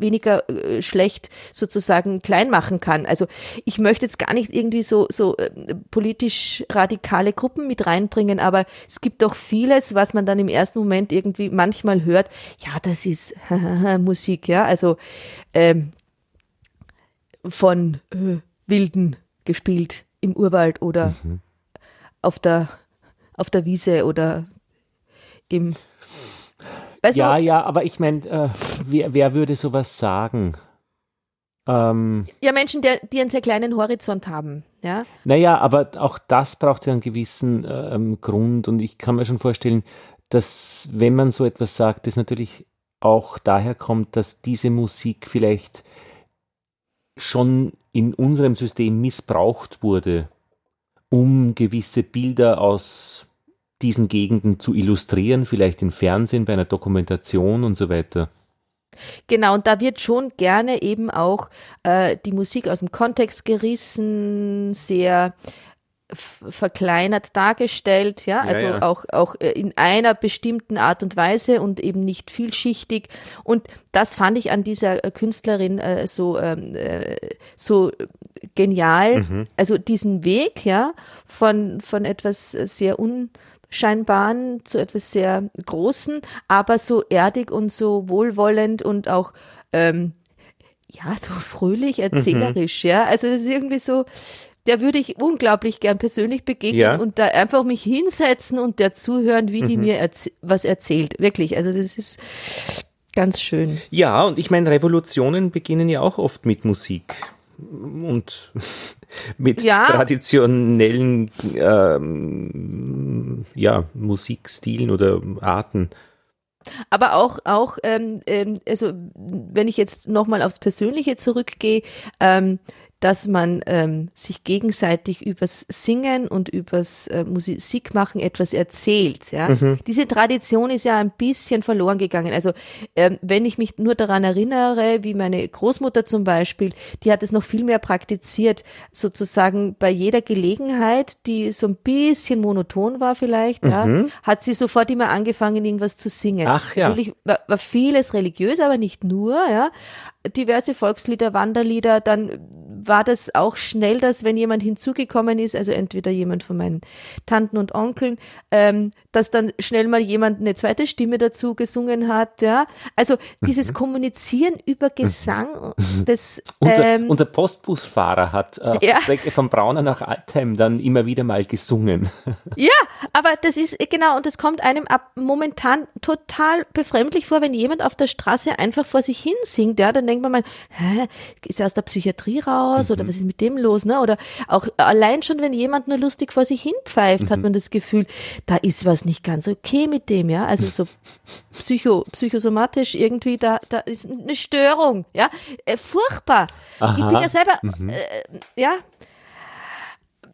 [SPEAKER 1] weniger äh, schlecht sozusagen klein machen kann. Also ich möchte jetzt gar nicht irgendwie so, so äh, politisch radikale Gruppen mit reinbringen, aber es gibt doch vieles, was man dann im ersten Moment irgendwie manchmal hört, ja, das ist Musik, ja, also ähm, von äh, Wilden gespielt im Urwald oder auf der auf der Wiese oder im weißt
[SPEAKER 2] Ja,
[SPEAKER 1] du,
[SPEAKER 2] ja, aber ich meine, äh, wer, wer würde sowas sagen? Ähm,
[SPEAKER 1] ja Menschen, der, die einen sehr kleinen Horizont haben, ja.
[SPEAKER 2] Naja, aber auch das braucht ja einen gewissen ähm, Grund und ich kann mir schon vorstellen, dass wenn man so etwas sagt, das natürlich auch daher kommt, dass diese Musik vielleicht schon in unserem System missbraucht wurde, um gewisse Bilder aus diesen Gegenden zu illustrieren, vielleicht im Fernsehen, bei einer Dokumentation und so weiter.
[SPEAKER 1] Genau, und da wird schon gerne eben auch äh, die Musik aus dem Kontext gerissen, sehr verkleinert dargestellt, ja, also
[SPEAKER 2] ja.
[SPEAKER 1] auch auch äh, in einer bestimmten Art und Weise und eben nicht vielschichtig und das fand ich an dieser Künstlerin äh, so ähm, äh, so genial, also diesen Weg, ja, von von etwas sehr unscheinbaren zu etwas sehr großen, aber so erdig und so wohlwollend und auch ähm, ja, so fröhlich, erzählerisch, ja. Also das ist irgendwie so, der würde ich unglaublich gern persönlich begegnen
[SPEAKER 2] Ja.
[SPEAKER 1] und da einfach mich hinsetzen und der zuhören, wie die mir erz was erzählt. Wirklich, also das ist ganz schön.
[SPEAKER 2] Ja, und ich meine, Revolutionen beginnen ja auch oft mit Musik und mit
[SPEAKER 1] Ja.
[SPEAKER 2] traditionellen ähm, ja, Musikstilen oder Arten.
[SPEAKER 1] Aber auch, auch ähm, ähm, also wenn ich jetzt nochmal aufs Persönliche zurückgehe, ähm, dass man ähm, sich gegenseitig übers Singen und übers äh, Musikmachen etwas erzählt. Ja? Diese Tradition ist ja ein bisschen verloren gegangen. Also ähm, wenn ich mich nur daran erinnere, wie meine Großmutter zum Beispiel, die hat es noch viel mehr praktiziert, sozusagen bei jeder Gelegenheit, die so ein bisschen monoton war vielleicht, ja, hat sie sofort immer angefangen, irgendwas zu singen.
[SPEAKER 2] Ach ja.
[SPEAKER 1] Natürlich war, war vieles religiös, aber nicht nur, ja. Diverse Volkslieder, Wanderlieder, dann war das auch schnell, dass wenn jemand hinzugekommen ist, also entweder jemand von meinen Tanten und Onkeln, ähm, dass dann schnell mal jemand eine zweite Stimme dazu gesungen hat, ja. Also dieses Kommunizieren über Gesang, das
[SPEAKER 2] Unser,
[SPEAKER 1] ähm,
[SPEAKER 2] unser Postbusfahrer hat äh,
[SPEAKER 1] Ja.
[SPEAKER 2] von Braunau nach Altheim dann immer wieder mal gesungen.
[SPEAKER 1] Ja, aber das ist genau und das kommt einem ab momentan total befremdlich vor, wenn jemand auf der Straße einfach vor sich hin singt, ja, dann denkt man mal, hä, ist er aus der Psychiatrie raus oder was ist mit dem los, ne? Oder auch allein schon, wenn jemand nur lustig vor sich hin pfeift, hat man das Gefühl, da ist was nicht ganz okay mit dem, ja? Also so psycho psychosomatisch irgendwie da da ist eine Störung, ja? Äh, furchtbar. Ich bin
[SPEAKER 2] Aha.
[SPEAKER 1] ja selber äh, ja,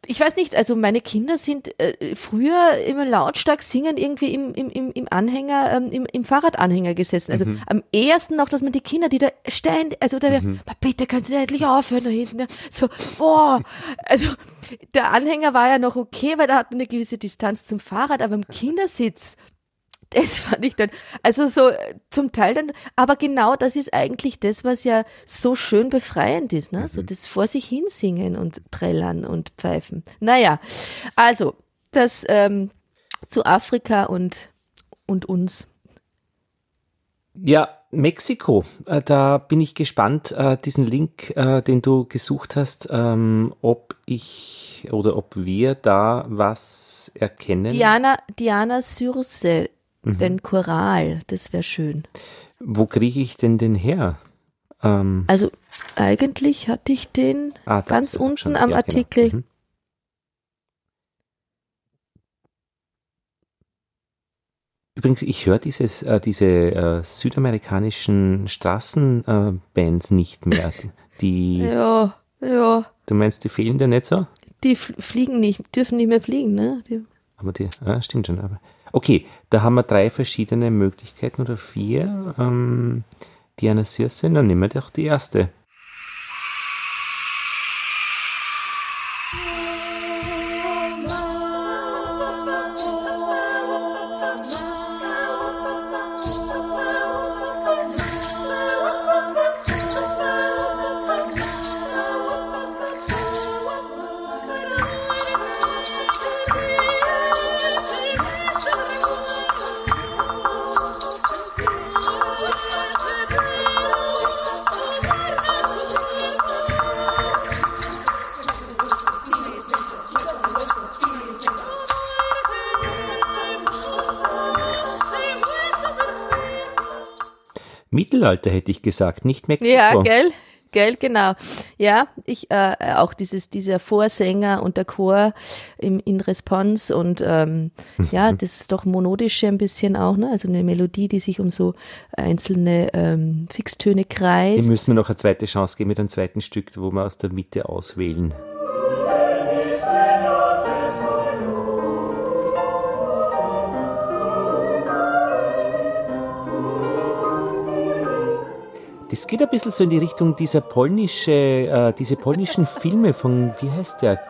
[SPEAKER 1] ich weiß nicht, also meine Kinder sind äh, früher immer lautstark singen irgendwie im, im, im, Anhänger, ähm, im, im Fahrradanhänger gesessen. Also am ehesten noch, dass man die Kinder, die da stehen, also da, mhm. bitte können Sie endlich aufhören da hinten. Ja. So, boah, also der Anhänger war ja noch okay, weil da hat man eine gewisse Distanz zum Fahrrad, aber im Kindersitz, das fand ich dann, also so äh, zum Teil dann, aber genau das ist eigentlich das, was ja so schön befreiend ist, ne? So das vor sich hinsingen und trällern und pfeifen. Naja, also das ähm, zu Afrika und, und uns.
[SPEAKER 2] Ja, Mexiko, äh, da bin ich gespannt, äh, diesen Link, den du gesucht hast, ähm, ob ich oder ob wir da was erkennen.
[SPEAKER 1] Diana, Diana Sürse, den Choral, das wäre schön.
[SPEAKER 2] Wo kriege ich denn den her? Ähm,
[SPEAKER 1] Also eigentlich hatte ich den
[SPEAKER 2] ah,
[SPEAKER 1] ganz unten
[SPEAKER 2] schon.
[SPEAKER 1] am
[SPEAKER 2] Ja, genau.
[SPEAKER 1] Artikel.
[SPEAKER 2] Mhm. Übrigens, ich höre dieses, äh, diese äh, südamerikanischen Straßenbands äh, nicht mehr. Die,
[SPEAKER 1] Ja, ja.
[SPEAKER 2] du meinst, die fehlen dir nicht so?
[SPEAKER 1] Die fl- fliegen nicht, dürfen nicht mehr fliegen, ne? Die,
[SPEAKER 2] Aber die, ah, stimmt schon. Aber okay, da haben wir drei verschiedene Möglichkeiten oder vier. Ähm, Diana Sirse, dann nehmen wir doch die erste. Mittelalter hätte ich gesagt, nicht Mexiko.
[SPEAKER 1] ja, gell? Gell, genau. Ja, ich äh, auch dieses dieser Vorsänger und der Chor im, in Response und ähm, ja, das doch monodische ein bisschen auch, ne? Also eine Melodie, die sich um so einzelne ähm, Fixtöne
[SPEAKER 2] Dem
[SPEAKER 1] kreist.
[SPEAKER 2] müssen wir noch eine zweite Chance geben mit einem zweiten Stück, wo wir aus der Mitte auswählen. Das geht ein bisschen so in die Richtung dieser polnische, äh, diese polnischen Filme von, wie heißt der?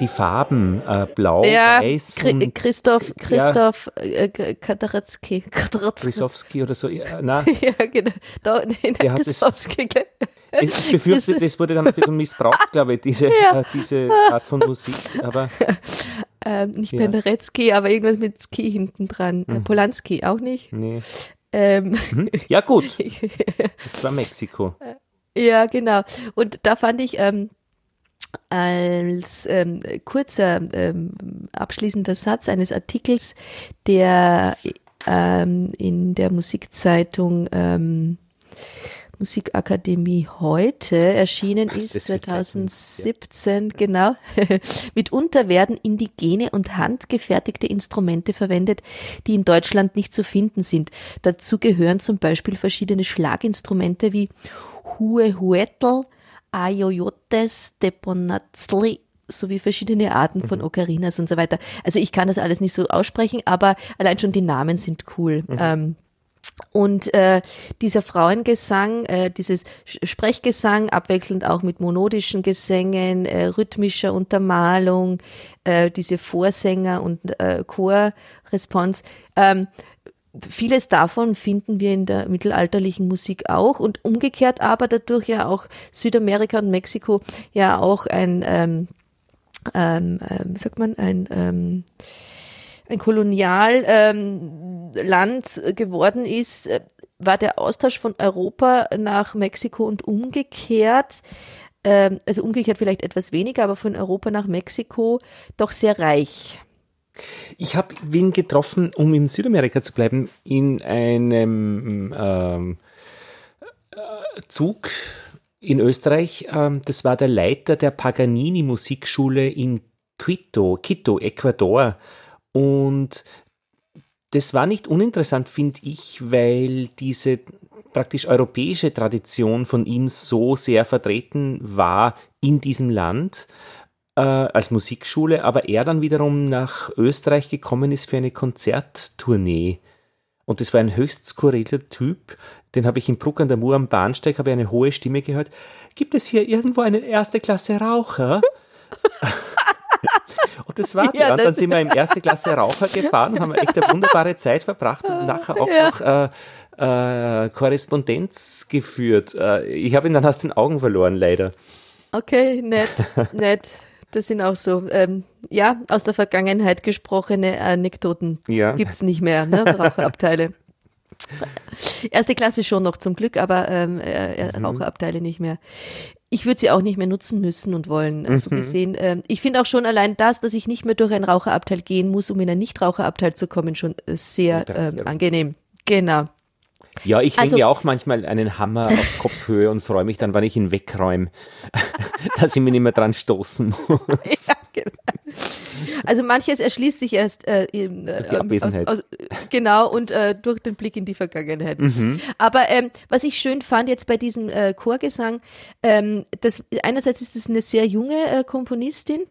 [SPEAKER 2] Die Farben, äh, blau,
[SPEAKER 1] Ja,
[SPEAKER 2] weiß
[SPEAKER 1] Chri
[SPEAKER 2] und
[SPEAKER 1] Christoph, Christoph äh, Kataretsky. Kataretsky.
[SPEAKER 2] Krysowski oder so. Ja, na,
[SPEAKER 1] Ja, genau. Da, nein,
[SPEAKER 2] das-
[SPEAKER 1] Christowski, gell?
[SPEAKER 2] Ich befürchte, das wurde dann ein bisschen missbraucht, glaube ich, diese,
[SPEAKER 1] Ja.
[SPEAKER 2] äh, diese Art von Musik. Aber
[SPEAKER 1] Ähm, nicht
[SPEAKER 2] Ja.
[SPEAKER 1] Penderecki, aber irgendwas mit Ski hinten dran. Äh, Polanski auch nicht.
[SPEAKER 2] nee.
[SPEAKER 1] Ähm,
[SPEAKER 2] Hm? Ja, gut. Das war Mexiko.
[SPEAKER 1] ja, genau. Und da fand ich ähm, als ähm, kurzer ähm, abschließender Satz eines Artikels, der ähm, in der Musikzeitung ähm, Musikakademie heute erschienen
[SPEAKER 2] Was
[SPEAKER 1] ist,
[SPEAKER 2] das für Zeiten sind,
[SPEAKER 1] 2017, genau. Mitunter werden indigene und handgefertigte Instrumente verwendet, die in Deutschland nicht zu finden sind. Dazu gehören zum Beispiel verschiedene Schlaginstrumente wie Huehuetl, Ayoyotes, Deponatzli sowie verschiedene Arten von Ocarinas und so weiter. Also ich kann das alles nicht so aussprechen, aber allein schon die Namen sind cool. Ähm, und äh, dieser Frauengesang, äh, dieses Sprechgesang, abwechselnd auch mit monodischen Gesängen, äh, rhythmischer Untermalung, äh, diese Vorsänger und äh, Chorresponse, ähm, vieles davon finden wir in der mittelalterlichen Musik auch und umgekehrt aber dadurch ja auch Südamerika und Mexiko ja auch ein, ähm, ähm, ähm, sagt man, ein ähm, ein Kolonialland ähm, geworden ist, äh, war der Austausch von Europa nach Mexiko und umgekehrt, ähm, also umgekehrt vielleicht etwas weniger, aber von Europa nach Mexiko doch sehr reich.
[SPEAKER 2] Ich habe wen getroffen, um in Südamerika zu bleiben, in einem ähm, äh, Zug in Österreich. Ähm, das war der Leiter der Paganini-Musikschule in Quito, Quito, Ecuador. Und das war nicht uninteressant, finde ich, weil diese praktisch europäische Tradition von ihm so sehr vertreten war in diesem Land äh, als Musikschule, aber er dann wiederum nach Österreich gekommen ist für eine Konzerttournee. Und das war ein höchst skurriler Typ. Den habe ich in Bruck an der Mur am Bahnsteig, habe ich eine hohe Stimme gehört. Gibt es hier irgendwo einen erste Klasse Raucher? Und das war
[SPEAKER 1] Ja,
[SPEAKER 2] und dann sind wir im erste Klasse Raucher gefahren, haben echt eine wunderbare Zeit verbracht und nachher auch
[SPEAKER 1] Ja.
[SPEAKER 2] noch äh, äh, Korrespondenz geführt. Äh, ich habe ihn dann aus den Augen verloren, leider.
[SPEAKER 1] Okay, nett, nett. Das sind auch so, ähm, ja, aus der Vergangenheit gesprochene Anekdoten.
[SPEAKER 2] Ja.
[SPEAKER 1] Gibt's nicht mehr, ne? Raucherabteile. Erste Klasse schon noch zum Glück, aber ähm, äh, äh,
[SPEAKER 2] Mhm.
[SPEAKER 1] Raucherabteile nicht mehr. Ich würde sie auch nicht mehr nutzen müssen und wollen. Also
[SPEAKER 2] Mhm.
[SPEAKER 1] gesehen, ähm, ich finde auch schon allein das, dass ich nicht mehr durch ein Raucherabteil gehen muss, um in ein Nichtraucherabteil zu kommen, schon äh, sehr ähm, angenehm. Genau.
[SPEAKER 2] Ja, ich
[SPEAKER 1] Also-
[SPEAKER 2] hänge ja auch manchmal einen Hammer auf Kopfhöhe und freue mich dann, wenn ich ihn wegräume, dass ich mich nicht mehr dran stoßen muss.
[SPEAKER 1] Ja, genau. Also manches erschließt sich erst äh, im, äh. Aus, aus, genau und äh, durch den Blick in die Vergangenheit.
[SPEAKER 2] Mhm.
[SPEAKER 1] Aber ähm, was ich schön fand jetzt bei diesem äh, Chorgesang, ähm, das einerseits ist es eine sehr junge äh, Komponistin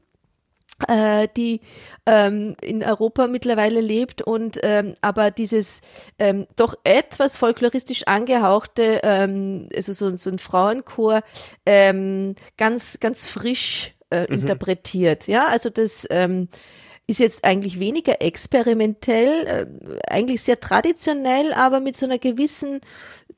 [SPEAKER 1] äh, die ähm, in Europa mittlerweile lebt und ähm, aber dieses ähm, doch etwas folkloristisch angehauchte, ähm, also so, so ein Frauenchor, ähm, ganz, ganz frisch äh, interpretiert. Ja, also das ähm, ist jetzt eigentlich weniger experimentell, äh, eigentlich sehr traditionell, aber mit so einer gewissen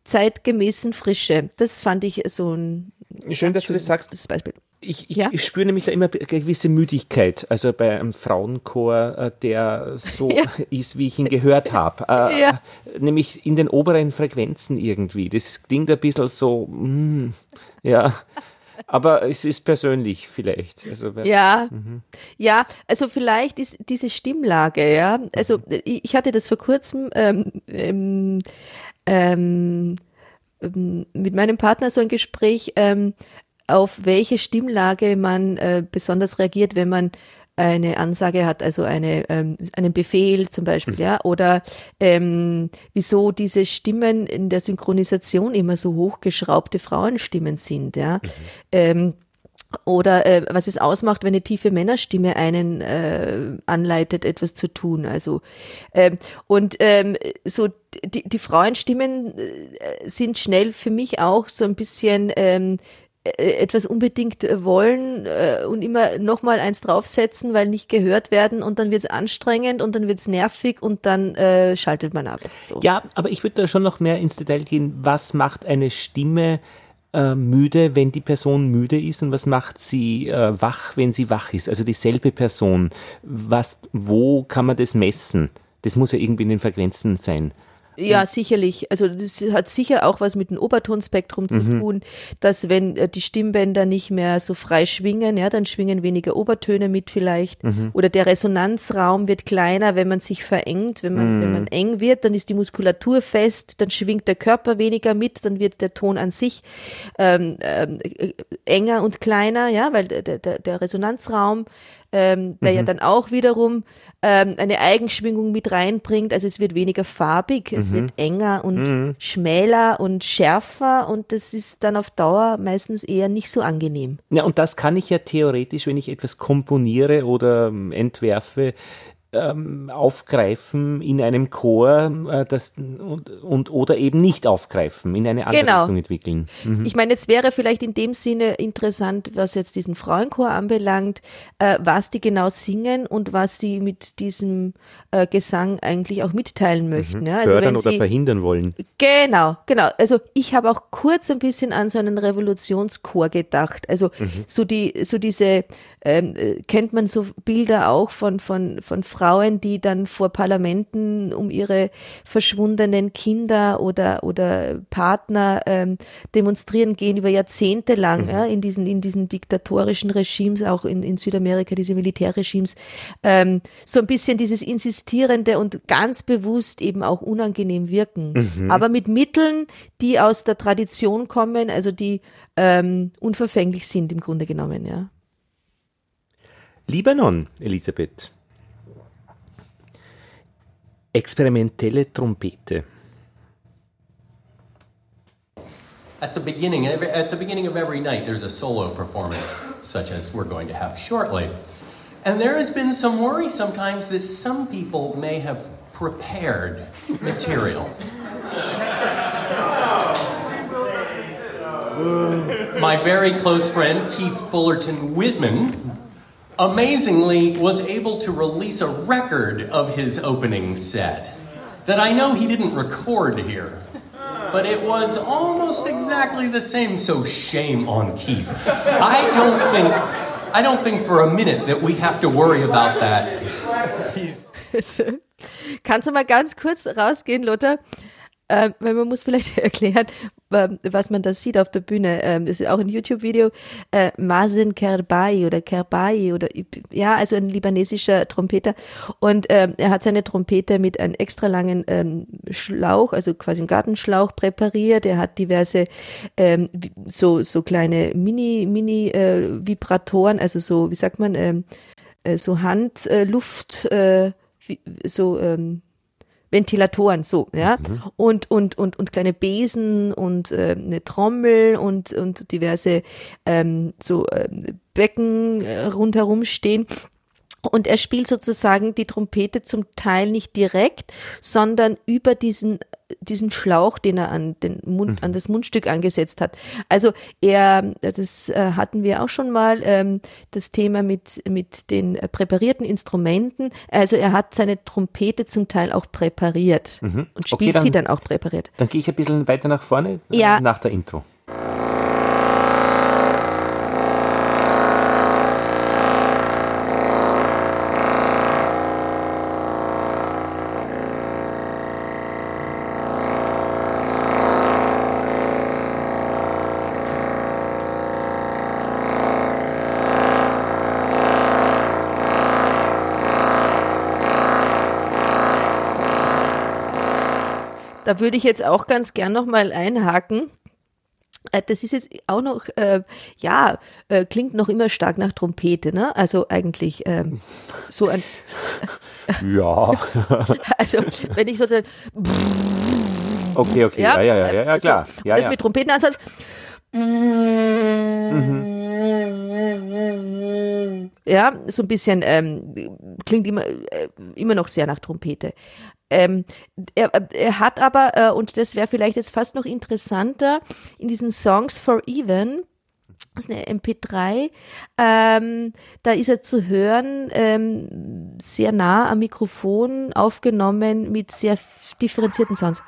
[SPEAKER 1] zeitgemäßen Frische. Das fand ich so ein
[SPEAKER 2] Schön, dass du das sagst.
[SPEAKER 1] das Beispiel.
[SPEAKER 2] Ich, ich,
[SPEAKER 1] Ja?
[SPEAKER 2] ich spüre nämlich da immer eine gewisse Müdigkeit, also bei einem Frauenchor, äh, der so
[SPEAKER 1] Ja.
[SPEAKER 2] ist, wie ich ihn gehört habe. Äh,
[SPEAKER 1] Ja.
[SPEAKER 2] Nämlich in den oberen Frequenzen irgendwie. Das klingt ein bisschen so, mm, ja. Aber es ist persönlich vielleicht. Also,
[SPEAKER 1] Ja, ja, also vielleicht ist diese Stimmlage, ja, also
[SPEAKER 2] Mhm.
[SPEAKER 1] ich hatte das vor kurzem ähm, ähm, ähm, mit meinem Partner so ein Gespräch, ähm, auf welche Stimmlage man äh, besonders reagiert, wenn man eine Ansage hat, also eine, ähm, einen Befehl zum Beispiel, ja, oder ähm, wieso diese Stimmen in der Synchronisation immer so hochgeschraubte Frauenstimmen sind, ja. Ähm, oder äh, was es ausmacht, wenn eine tiefe Männerstimme einen äh, anleitet, etwas zu tun. Also ähm, und ähm, so die, die Frauenstimmen äh, sind schnell für mich auch so ein bisschen ähm, äh, etwas unbedingt äh, wollen äh, und immer nochmal eins draufsetzen, weil nicht gehört werden und dann wird's anstrengend und dann wird's nervig und dann äh, schaltet man ab. So.
[SPEAKER 2] Ja, aber ich würde da schon noch mehr ins Detail gehen. Was macht eine Stimme äh, müde, wenn die Person müde ist und was macht sie äh, wach, wenn sie wach ist? Also dieselbe Person. Was, wo kann man das messen? Das muss ja irgendwie in den Frequenzen sein.
[SPEAKER 1] Ja, sicherlich. Also das hat sicher auch was mit dem Obertonspektrum zu tun, dass wenn äh, die Stimmbänder nicht mehr so frei schwingen, ja, dann schwingen weniger Obertöne mit vielleicht. Oder der Resonanzraum wird kleiner, wenn man sich verengt. Wenn man, wenn man eng wird, dann ist die Muskulatur fest, dann schwingt der Körper weniger mit, dann wird der Ton an sich ähm, ähm, äh, enger und kleiner, ja, weil der, der, der Resonanzraum ähm, der ja dann auch wiederum ähm, eine Eigenschwingung mit reinbringt. Also es wird weniger farbig, es wird enger und schmäler und schärfer und das ist dann auf Dauer meistens eher nicht so angenehm.
[SPEAKER 2] Ja, und das kann ich ja theoretisch, wenn ich etwas komponiere oder ähm, entwerfe, ähm, aufgreifen in einem Chor äh, das, und, und oder eben nicht aufgreifen, in eine andere
[SPEAKER 1] Genau.
[SPEAKER 2] Richtung entwickeln.
[SPEAKER 1] Ich meine, es wäre vielleicht in dem Sinne interessant, was jetzt diesen Frauenchor anbelangt, äh, was die genau singen und was sie mit diesem äh, Gesang eigentlich auch mitteilen möchten. Ja? Also
[SPEAKER 2] Fördern
[SPEAKER 1] wenn
[SPEAKER 2] oder
[SPEAKER 1] sie,
[SPEAKER 2] verhindern wollen.
[SPEAKER 1] Genau, genau. Also ich habe auch kurz ein bisschen an so einen Revolutionschor gedacht. Also so die, so diese, ähm, äh, kennt man so Bilder auch von, von, von Frauen, die dann vor Parlamenten um ihre verschwundenen Kinder oder, oder Partner ähm, demonstrieren gehen über Jahrzehnte lang, ja, in diesen, in diesen diktatorischen Regimes, auch in, in Südamerika, diese Militärregimes, ähm, so ein bisschen dieses insistierende und ganz bewusst eben auch unangenehm wirken. Aber mit Mitteln, die aus der Tradition kommen, also die ähm, unverfänglich sind im Grunde genommen, ja.
[SPEAKER 2] Libanon, Elisabeth. Experimentelle Trompete.
[SPEAKER 4] At the beginning, at the beginning of every night, there's a solo performance, such as we're going to have shortly. And there has been some worry sometimes that some people may have prepared material. My very close friend Keith Fullerton Whitman amazingly was able to release a record of his opening set that I know he didn't record here. But it was almost exactly the same, so shame on Keith. I don't think I don't think for a minute that we have to worry about that. He's
[SPEAKER 1] Kannst du mal ganz kurz rausgehen, Lothar? Ähm, weil man muss vielleicht erklären, ähm, was man da sieht auf der Bühne. Ähm, das ist auch ein YouTube-Video. Äh, Mazen Kerbai oder Kerbai oder ja, also ein libanesischer Trompeter. Und ähm, er hat seine Trompete mit einem extra langen ähm, Schlauch, also quasi einem Gartenschlauch präpariert. Er hat diverse ähm, so so kleine Mini Mini äh, Vibratoren, also so wie sagt man ähm, äh, so Handluft äh, äh, so ähm, Ventilatoren, so, ja, mhm. und, und, und, und kleine Besen und äh, eine Trommel und, und diverse ähm, so äh, Becken äh, rundherum stehen. Und er spielt sozusagen die Trompete zum Teil nicht direkt, sondern über diesen diesen Schlauch, den er an den Mund, an das Mundstück angesetzt hat. Also er, das äh, hatten wir auch schon mal, ähm, das Thema mit, mit den präparierten Instrumenten. Also er hat seine Trompete zum Teil auch präpariert mhm. und spielt okay, dann, sie dann auch präpariert.
[SPEAKER 2] Dann gehe ich ein bisschen weiter nach vorne
[SPEAKER 1] ja.
[SPEAKER 2] nach der Intro.
[SPEAKER 1] Da würde ich jetzt auch ganz gern nochmal einhaken. Äh, das ist jetzt auch noch, äh, ja, äh, klingt noch immer stark nach Trompete, ne? Also eigentlich ähm, so ein.
[SPEAKER 2] ja.
[SPEAKER 1] also, wenn ich so.
[SPEAKER 2] Okay, okay, ja, ja, ja, ja, ja klar.
[SPEAKER 1] So, ja, das
[SPEAKER 2] ja.
[SPEAKER 1] mit Trompetenansatz. Mhm. Ja, so ein bisschen ähm, klingt immer, äh, immer noch sehr nach Trompete. Ähm, er, er, hat aber, äh, und das wäre vielleicht jetzt fast noch interessanter, in diesen Songs for Even, das ist eine MP3. Ähm, da ist er zu hören, ähm, sehr nah am Mikrofon aufgenommen mit sehr differenzierten Sounds.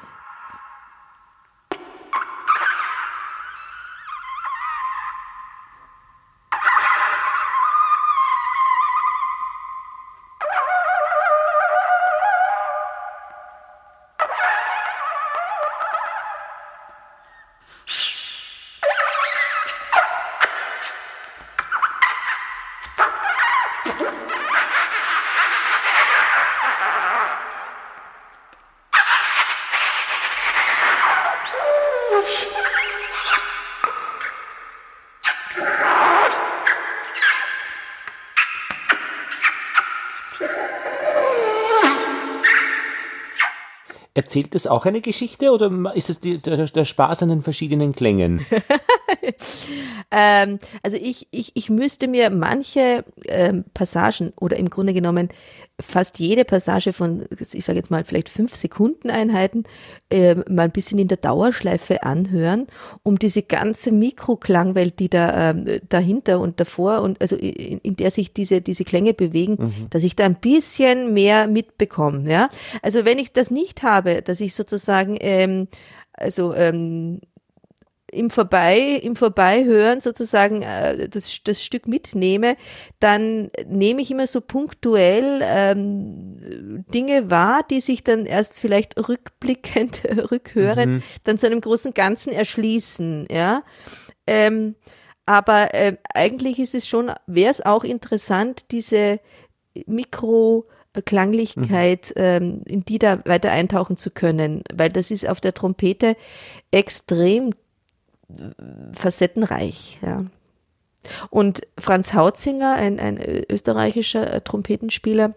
[SPEAKER 2] Erzählt das auch eine Geschichte oder ist es die, der, der, Spaß an den verschiedenen Klängen?
[SPEAKER 1] ähm, also ich, ich, ich müsste mir manche ähm, Passagen oder im Grunde genommen fast jede Passage von, ich sage jetzt mal vielleicht fünf Sekunden Einheiten, äh, mal ein bisschen in der Dauerschleife anhören, um diese ganze Mikroklangwelt, die da äh, dahinter und davor und also in, in, der sich diese diese Klänge bewegen, mhm. dass ich da ein bisschen mehr mitbekomme. Ja, also wenn ich das nicht habe, dass ich sozusagen ähm, also ähm, im Vorbei, im Vorbeihören sozusagen äh, das, das Stück mitnehme, dann nehme ich immer so punktuell ähm, Dinge wahr, die sich dann erst vielleicht rückblickend, rückhörend, mhm. dann zu einem großen Ganzen erschließen, ja. Ähm, aber äh, eigentlich ist es schon, wäre es auch interessant, diese Mikro- Klanglichkeit, mhm. ähm, in die da weiter eintauchen zu können, weil das ist auf der Trompete extrem facettenreich. Ja. Und Franz Hautzinger, ein, ein österreichischer äh, Trompetenspieler,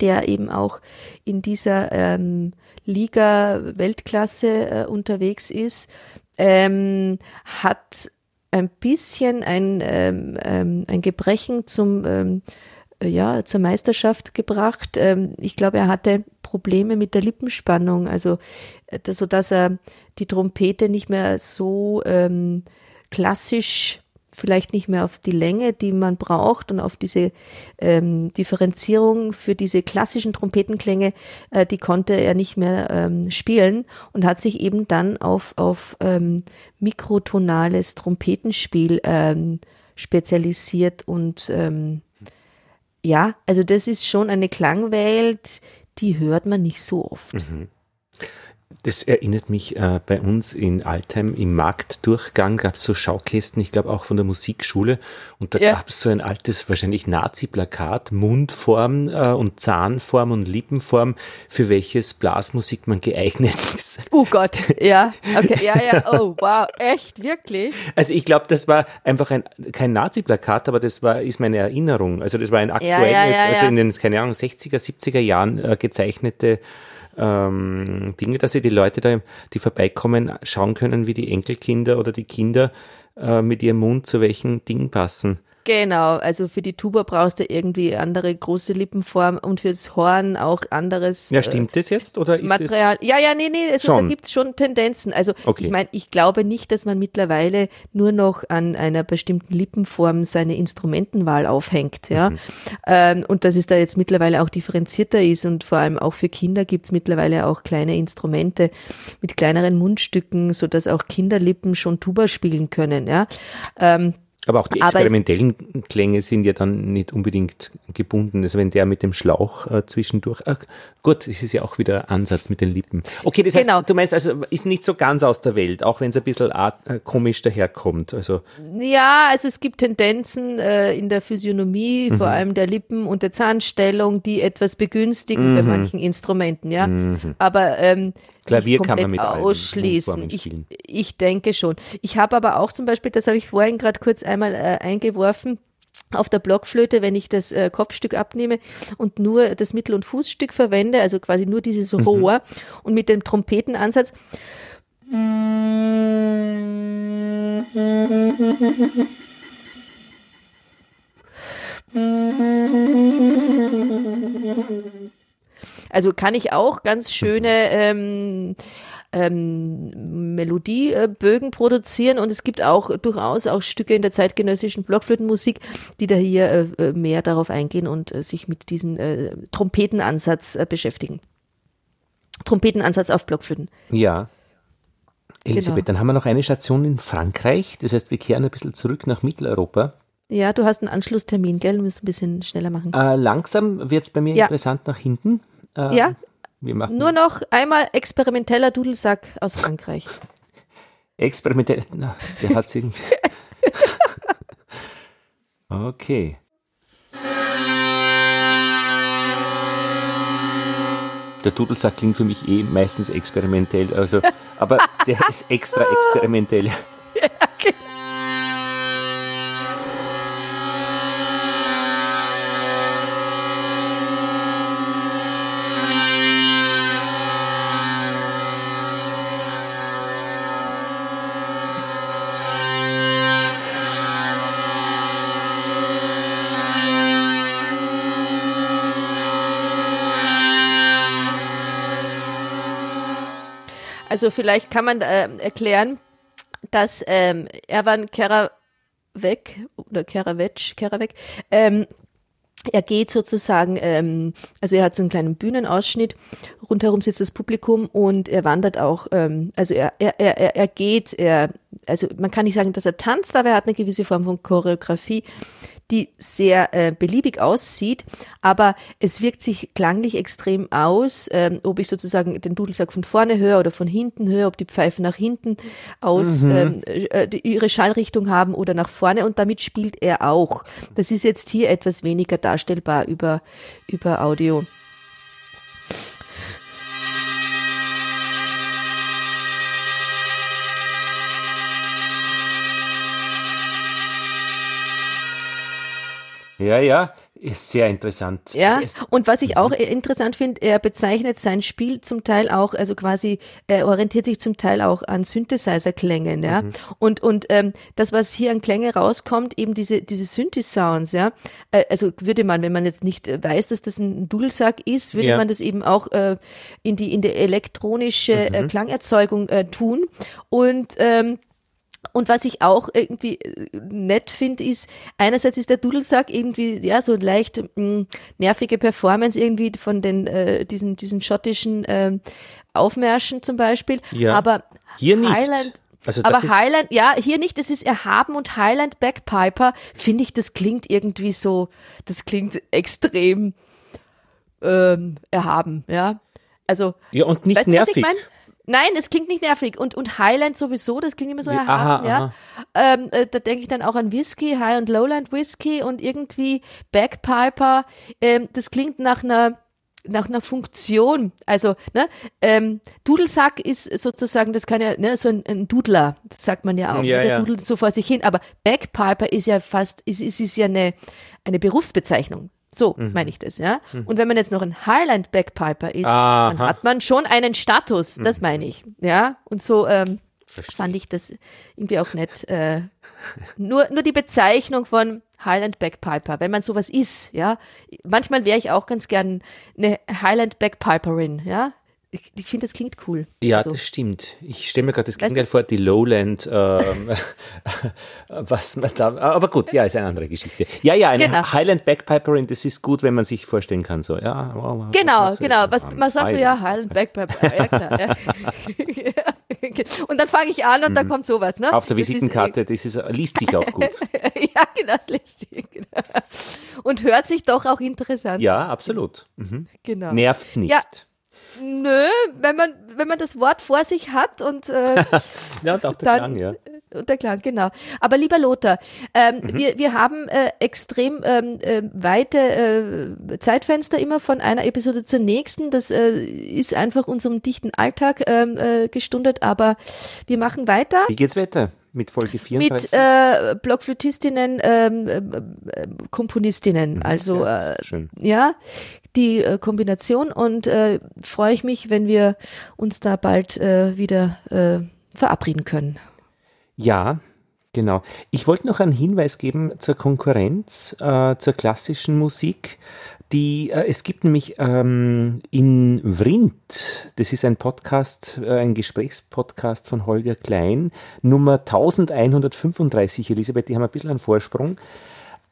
[SPEAKER 1] der eben auch in dieser ähm, Liga Weltklasse äh, unterwegs ist, ähm, hat ein bisschen ein, ähm, ähm ein Gebrechen zum ähm, ja, zur Meisterschaft gebracht. Ähm, ich glaube, er hatte Probleme mit der Lippenspannung, also äh, so dass er die Trompete nicht mehr so ähm, klassisch vielleicht nicht mehr auf die Länge, die man braucht und auf diese ähm, Differenzierung für diese klassischen Trompetenklänge, äh, die konnte er nicht mehr ähm, spielen und hat sich eben dann auf, auf ähm, mikrotonales Trompetenspiel ähm, spezialisiert und ähm, ja, also das ist schon eine Klangwelt, die hört man nicht so oft.
[SPEAKER 2] Mhm. Das erinnert mich äh, bei uns in Altheim im Marktdurchgang gab es so Schaukästen, ich glaube auch von der Musikschule und da ja. gab es so ein altes, wahrscheinlich Nazi-Plakat, Mundform äh, und Zahnform und Lippenform, für welches Blasmusik man geeignet ist.
[SPEAKER 1] Oh Gott, ja, okay, ja, ja, oh wow, echt, wirklich?
[SPEAKER 2] Also ich glaube, das war einfach ein, kein Nazi-Plakat, aber das war, ist meine Erinnerung. Also das war ein aktuelles, ja, ja, also in den, keine Ahnung, 60er, 70er Jahren äh, gezeichnete ähm, Dinge, dass sie die Leute da, die vorbeikommen, schauen können, wie die Enkelkinder oder die Kinder äh, mit ihrem Mund zu welchen Dingen passen.
[SPEAKER 1] Genau, also für die Tuba brauchst du irgendwie andere große Lippenform und fürs Horn auch anderes.
[SPEAKER 2] Ja, stimmt äh, das jetzt oder ist
[SPEAKER 1] Material? Das ja, ja, nee, nee, also, da gibt es schon Tendenzen. Also okay. ich meine, ich glaube nicht, dass man mittlerweile nur noch an einer bestimmten Lippenform seine Instrumentenwahl aufhängt, ja. Mhm. Ähm, und dass es da jetzt mittlerweile auch differenzierter ist und vor allem auch für Kinder gibt es mittlerweile auch kleine Instrumente mit kleineren Mundstücken, so dass auch Kinderlippen schon Tuba spielen können, ja. Ähm,
[SPEAKER 2] aber auch die experimentellen Klänge sind ja dann nicht unbedingt gebunden. Also wenn der mit dem Schlauch äh, zwischendurch, ach, gut, es ist ja auch wieder Ansatz mit den Lippen. Okay, das genau. heißt, du meinst also, ist nicht so ganz aus der Welt, auch wenn es ein bisschen äh, komisch daherkommt. Also.
[SPEAKER 1] Ja, also es gibt Tendenzen äh, in der Physiognomie, mhm. vor allem der Lippen und der Zahnstellung, die etwas begünstigen mhm. bei manchen Instrumenten, ja. Mhm. Aber ähm,
[SPEAKER 2] Klavier kann man mit
[SPEAKER 1] ausschließen. Ich, ich denke schon. Ich habe aber auch zum Beispiel, das habe ich vorhin gerade kurz einmal äh, eingeworfen, auf der Blockflöte, wenn ich das äh, Kopfstück abnehme und nur das Mittel- und Fußstück verwende, also quasi nur dieses mhm. Rohr mhm. und mit dem Trompetenansatz. Also kann ich auch ganz schöne ähm, ähm, Melodiebögen produzieren und es gibt auch durchaus auch Stücke in der zeitgenössischen Blockflötenmusik, die da hier äh, äh, mehr darauf eingehen und äh, sich mit diesem äh, Trompetenansatz äh, beschäftigen. Trompetenansatz auf Blockflöten.
[SPEAKER 2] Ja. Elisabeth, genau. dann haben wir noch eine Station in Frankreich. Das heißt, wir kehren ein bisschen zurück nach Mitteleuropa.
[SPEAKER 1] Ja, du hast einen Anschlusstermin, gell? Du musst ein bisschen schneller machen.
[SPEAKER 2] Äh, langsam wird es bei mir ja. interessant nach hinten.
[SPEAKER 1] Äh, ja, nur noch einmal experimenteller Dudelsack aus Frankreich.
[SPEAKER 2] Experimentell, na, der hat irgendwie. okay. Der Dudelsack klingt für mich eh meistens experimentell, also, aber der ist extra experimentell.
[SPEAKER 1] Also vielleicht kann man äh, erklären, dass ähm, Erwan Keravec oder Keravec, Keravec, ähm, er geht sozusagen, ähm, also er hat so einen kleinen Bühnenausschnitt, rundherum sitzt das Publikum und er wandert auch, ähm, also er, er, er, er geht, er, also man kann nicht sagen, dass er tanzt, aber er hat eine gewisse Form von Choreografie die sehr äh, beliebig aussieht, aber es wirkt sich klanglich extrem aus, ähm, ob ich sozusagen den Dudelsack von vorne höre oder von hinten höre, ob die Pfeifen nach hinten aus mhm. ähm, äh, die, ihre Schallrichtung haben oder nach vorne und damit spielt er auch. Das ist jetzt hier etwas weniger darstellbar über, über Audio.
[SPEAKER 2] Ja, ja, ist sehr interessant.
[SPEAKER 1] Ja, und was ich auch interessant finde, er bezeichnet sein Spiel zum Teil auch, also quasi, er orientiert sich zum Teil auch an Synthesizer-Klängen, ja. Mhm. Und, und ähm, das, was hier an Klänge rauskommt, eben diese, diese Synthi-Sounds, ja. Äh, also würde man, wenn man jetzt nicht weiß, dass das ein Dudelsack ist, würde ja. man das eben auch äh, in die in die elektronische äh, mhm. Klangerzeugung äh, tun. Und ähm, Und was ich auch irgendwie äh, nett finde, ist, einerseits ist der Dudelsack irgendwie, ja, so leicht mh, nervige Performance irgendwie von den, äh, diesen, diesen schottischen ähm, Aufmärschen zum Beispiel.
[SPEAKER 2] Ja.
[SPEAKER 1] Aber
[SPEAKER 2] Hier nicht.
[SPEAKER 1] Highland,
[SPEAKER 2] Also
[SPEAKER 1] aber
[SPEAKER 2] das ist-
[SPEAKER 1] Highland, ja, hier nicht, das ist Erhaben und Highland Backpiper, finde ich, das klingt irgendwie so, das klingt extrem ähm, erhaben, ja. Also,
[SPEAKER 2] Ja, und nicht
[SPEAKER 1] weißt
[SPEAKER 2] nervig.
[SPEAKER 1] Nein, es klingt nicht nervig. Und, und Highland sowieso, das klingt immer so
[SPEAKER 2] Ja,
[SPEAKER 1] erhaben,
[SPEAKER 2] aha,
[SPEAKER 1] ja. Ähm, äh, da denke ich dann auch an Whisky, High- und Lowland Whisky und irgendwie Backpiper. Ähm, das klingt nach einer nach einer Funktion, also ne, ähm, Dudelsack ist sozusagen, das kann ja ne, so ein, ein Dudler, das sagt man ja auch,
[SPEAKER 2] Ja,
[SPEAKER 1] ne, der
[SPEAKER 2] ja.
[SPEAKER 1] dudelt so vor sich hin, aber Backpiper ist ja fast, ist, ist, ist ja eine, eine Berufsbezeichnung. So
[SPEAKER 2] Mhm.
[SPEAKER 1] meine ich das, ja. Und wenn man jetzt noch ein Highland Backpiper ist,
[SPEAKER 2] Aha.
[SPEAKER 1] dann hat man schon einen Status,
[SPEAKER 2] Mhm.
[SPEAKER 1] das meine ich, ja. Und so ähm, fand ich das irgendwie auch nett. Äh, nur, nur die Bezeichnung von Highland Backpiper, wenn man sowas ist, ja. Manchmal wäre ich auch ganz gern eine Highland Backpiperin, ja. Ich, ich finde, das klingt cool.
[SPEAKER 2] Ja,
[SPEAKER 1] Also,
[SPEAKER 2] das stimmt. Ich stelle mir gerade das Gegenteil vor, die Lowland, ähm, was man da, aber gut, ja, ist eine andere Geschichte. Ja, ja, eine
[SPEAKER 1] Genau.
[SPEAKER 2] Highland Backpiperin, das ist gut, wenn man sich vorstellen kann, so, ja. wow, was
[SPEAKER 1] Genau,
[SPEAKER 2] machst du
[SPEAKER 1] genau. Was, was sagst du? Ja, Highland Backpiper. Ja, klar. Ja. und dann fange ich an und dann kommt sowas, ne?
[SPEAKER 2] Mhm. Auf der
[SPEAKER 1] Das ist,
[SPEAKER 2] Visitenkarte, das ist, liest sich auch gut.
[SPEAKER 1] ja, genau, das lässt sich. Genau. Und hört sich doch auch interessant.
[SPEAKER 2] Ja, absolut. Mhm.
[SPEAKER 1] genau.
[SPEAKER 2] Nervt nicht.
[SPEAKER 1] Ja. Nö, wenn man, wenn man das Wort vor sich hat und, äh,
[SPEAKER 2] Ja, und auch der
[SPEAKER 1] Dann-
[SPEAKER 2] Klang, ja.
[SPEAKER 1] und der Klang, genau. Aber lieber Lothar, ähm,
[SPEAKER 2] Mhm.
[SPEAKER 1] wir, wir haben äh, extrem ähm, äh, weite äh, Zeitfenster immer von einer Episode zur nächsten. Das äh, ist einfach unserem dichten Alltag ähm, äh, gestundet, aber wir machen weiter.
[SPEAKER 2] Wie geht's weiter mit Folge 34?
[SPEAKER 1] mit äh, Blockflötistinnen, ähm, ähm, Komponistinnen. Also
[SPEAKER 2] Sehr
[SPEAKER 1] äh, ja, die äh, Kombination und äh, freue ich mich, wenn wir uns da bald äh, wieder äh, verabreden können.
[SPEAKER 2] Ja, genau. Ich wollte noch einen Hinweis geben zur Konkurrenz, äh, zur klassischen Musik. Die, äh, es gibt nämlich ähm, in Vrindt, das ist ein Podcast, äh, ein Gesprächspodcast von Holger Klein, Nummer 1135, Elisabeth, die haben ein bisschen einen Vorsprung.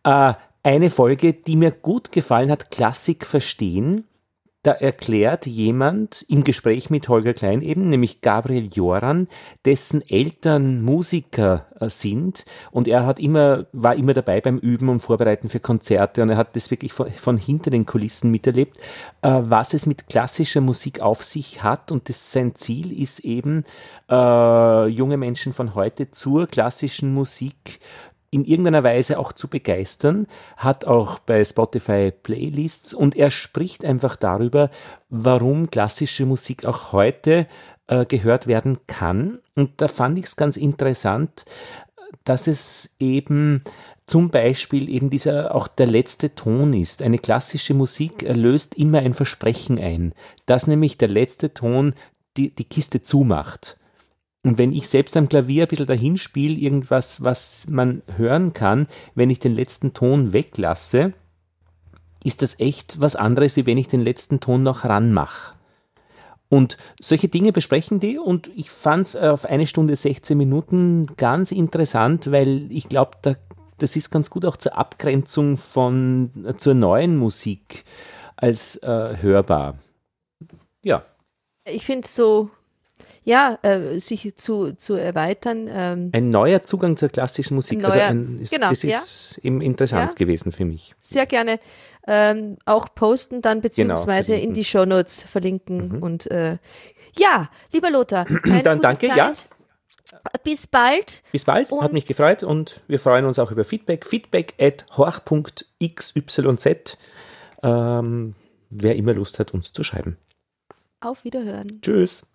[SPEAKER 2] Äh, eine Folge, die mir gut gefallen hat, Klassik verstehen. Da erklärt jemand im Gespräch mit Holger Klein eben, nämlich Gabriel Joran, dessen Eltern Musiker äh, sind. Und er hat immer, war immer dabei beim Üben und Vorbereiten für Konzerte. Und er hat das wirklich von, von hinter den Kulissen miterlebt, äh, was es mit klassischer Musik auf sich hat. Und das, sein Ziel ist eben, äh, junge Menschen von heute zur klassischen Musik in irgendeiner Weise auch zu begeistern, hat auch bei Spotify Playlists und er spricht einfach darüber, warum klassische Musik auch heute äh, gehört werden kann. Und da fand ich es ganz interessant, dass es eben zum Beispiel eben dieser auch der letzte Ton ist. Eine klassische Musik äh, löst immer ein Versprechen ein, dass nämlich der letzte Ton die, die Kiste zumacht. Und wenn ich selbst am Klavier ein bisschen dahin spiele, irgendwas, was man hören kann, wenn ich den letzten Ton weglasse, ist das echt was anderes, wie wenn ich den letzten Ton noch ranmache. Und solche Dinge besprechen die und ich fand es auf eine Stunde 16 Minuten ganz interessant, weil ich glaube, da, das ist ganz gut auch zur Abgrenzung von zur neuen Musik als äh, hörbar. Ja.
[SPEAKER 1] Ich finde so, ja, äh, sich zu, zu erweitern. Ähm,
[SPEAKER 2] Ein neuer Zugang zur klassischen Musik. Also
[SPEAKER 1] neuer-
[SPEAKER 2] ein, ist,
[SPEAKER 1] genau,
[SPEAKER 2] das
[SPEAKER 1] ja.
[SPEAKER 2] ist eben interessant
[SPEAKER 1] Ja.
[SPEAKER 2] gewesen für mich.
[SPEAKER 1] sehr gerne ähm, auch posten, dann beziehungsweise
[SPEAKER 2] verlinken.
[SPEAKER 1] in die Shownotes verlinken. Und äh, ja, lieber Lothar,
[SPEAKER 2] Mhm. Dann danke,
[SPEAKER 1] Zeit.
[SPEAKER 2] ja.
[SPEAKER 1] Bis bald.
[SPEAKER 2] Bis bald, hat
[SPEAKER 1] Und-
[SPEAKER 2] mich gefreut und wir freuen uns auch über Feedback. Feedback at horch.xyz. Ähm, wer immer Lust hat, uns zu schreiben.
[SPEAKER 1] Auf Wiederhören.
[SPEAKER 2] Tschüss.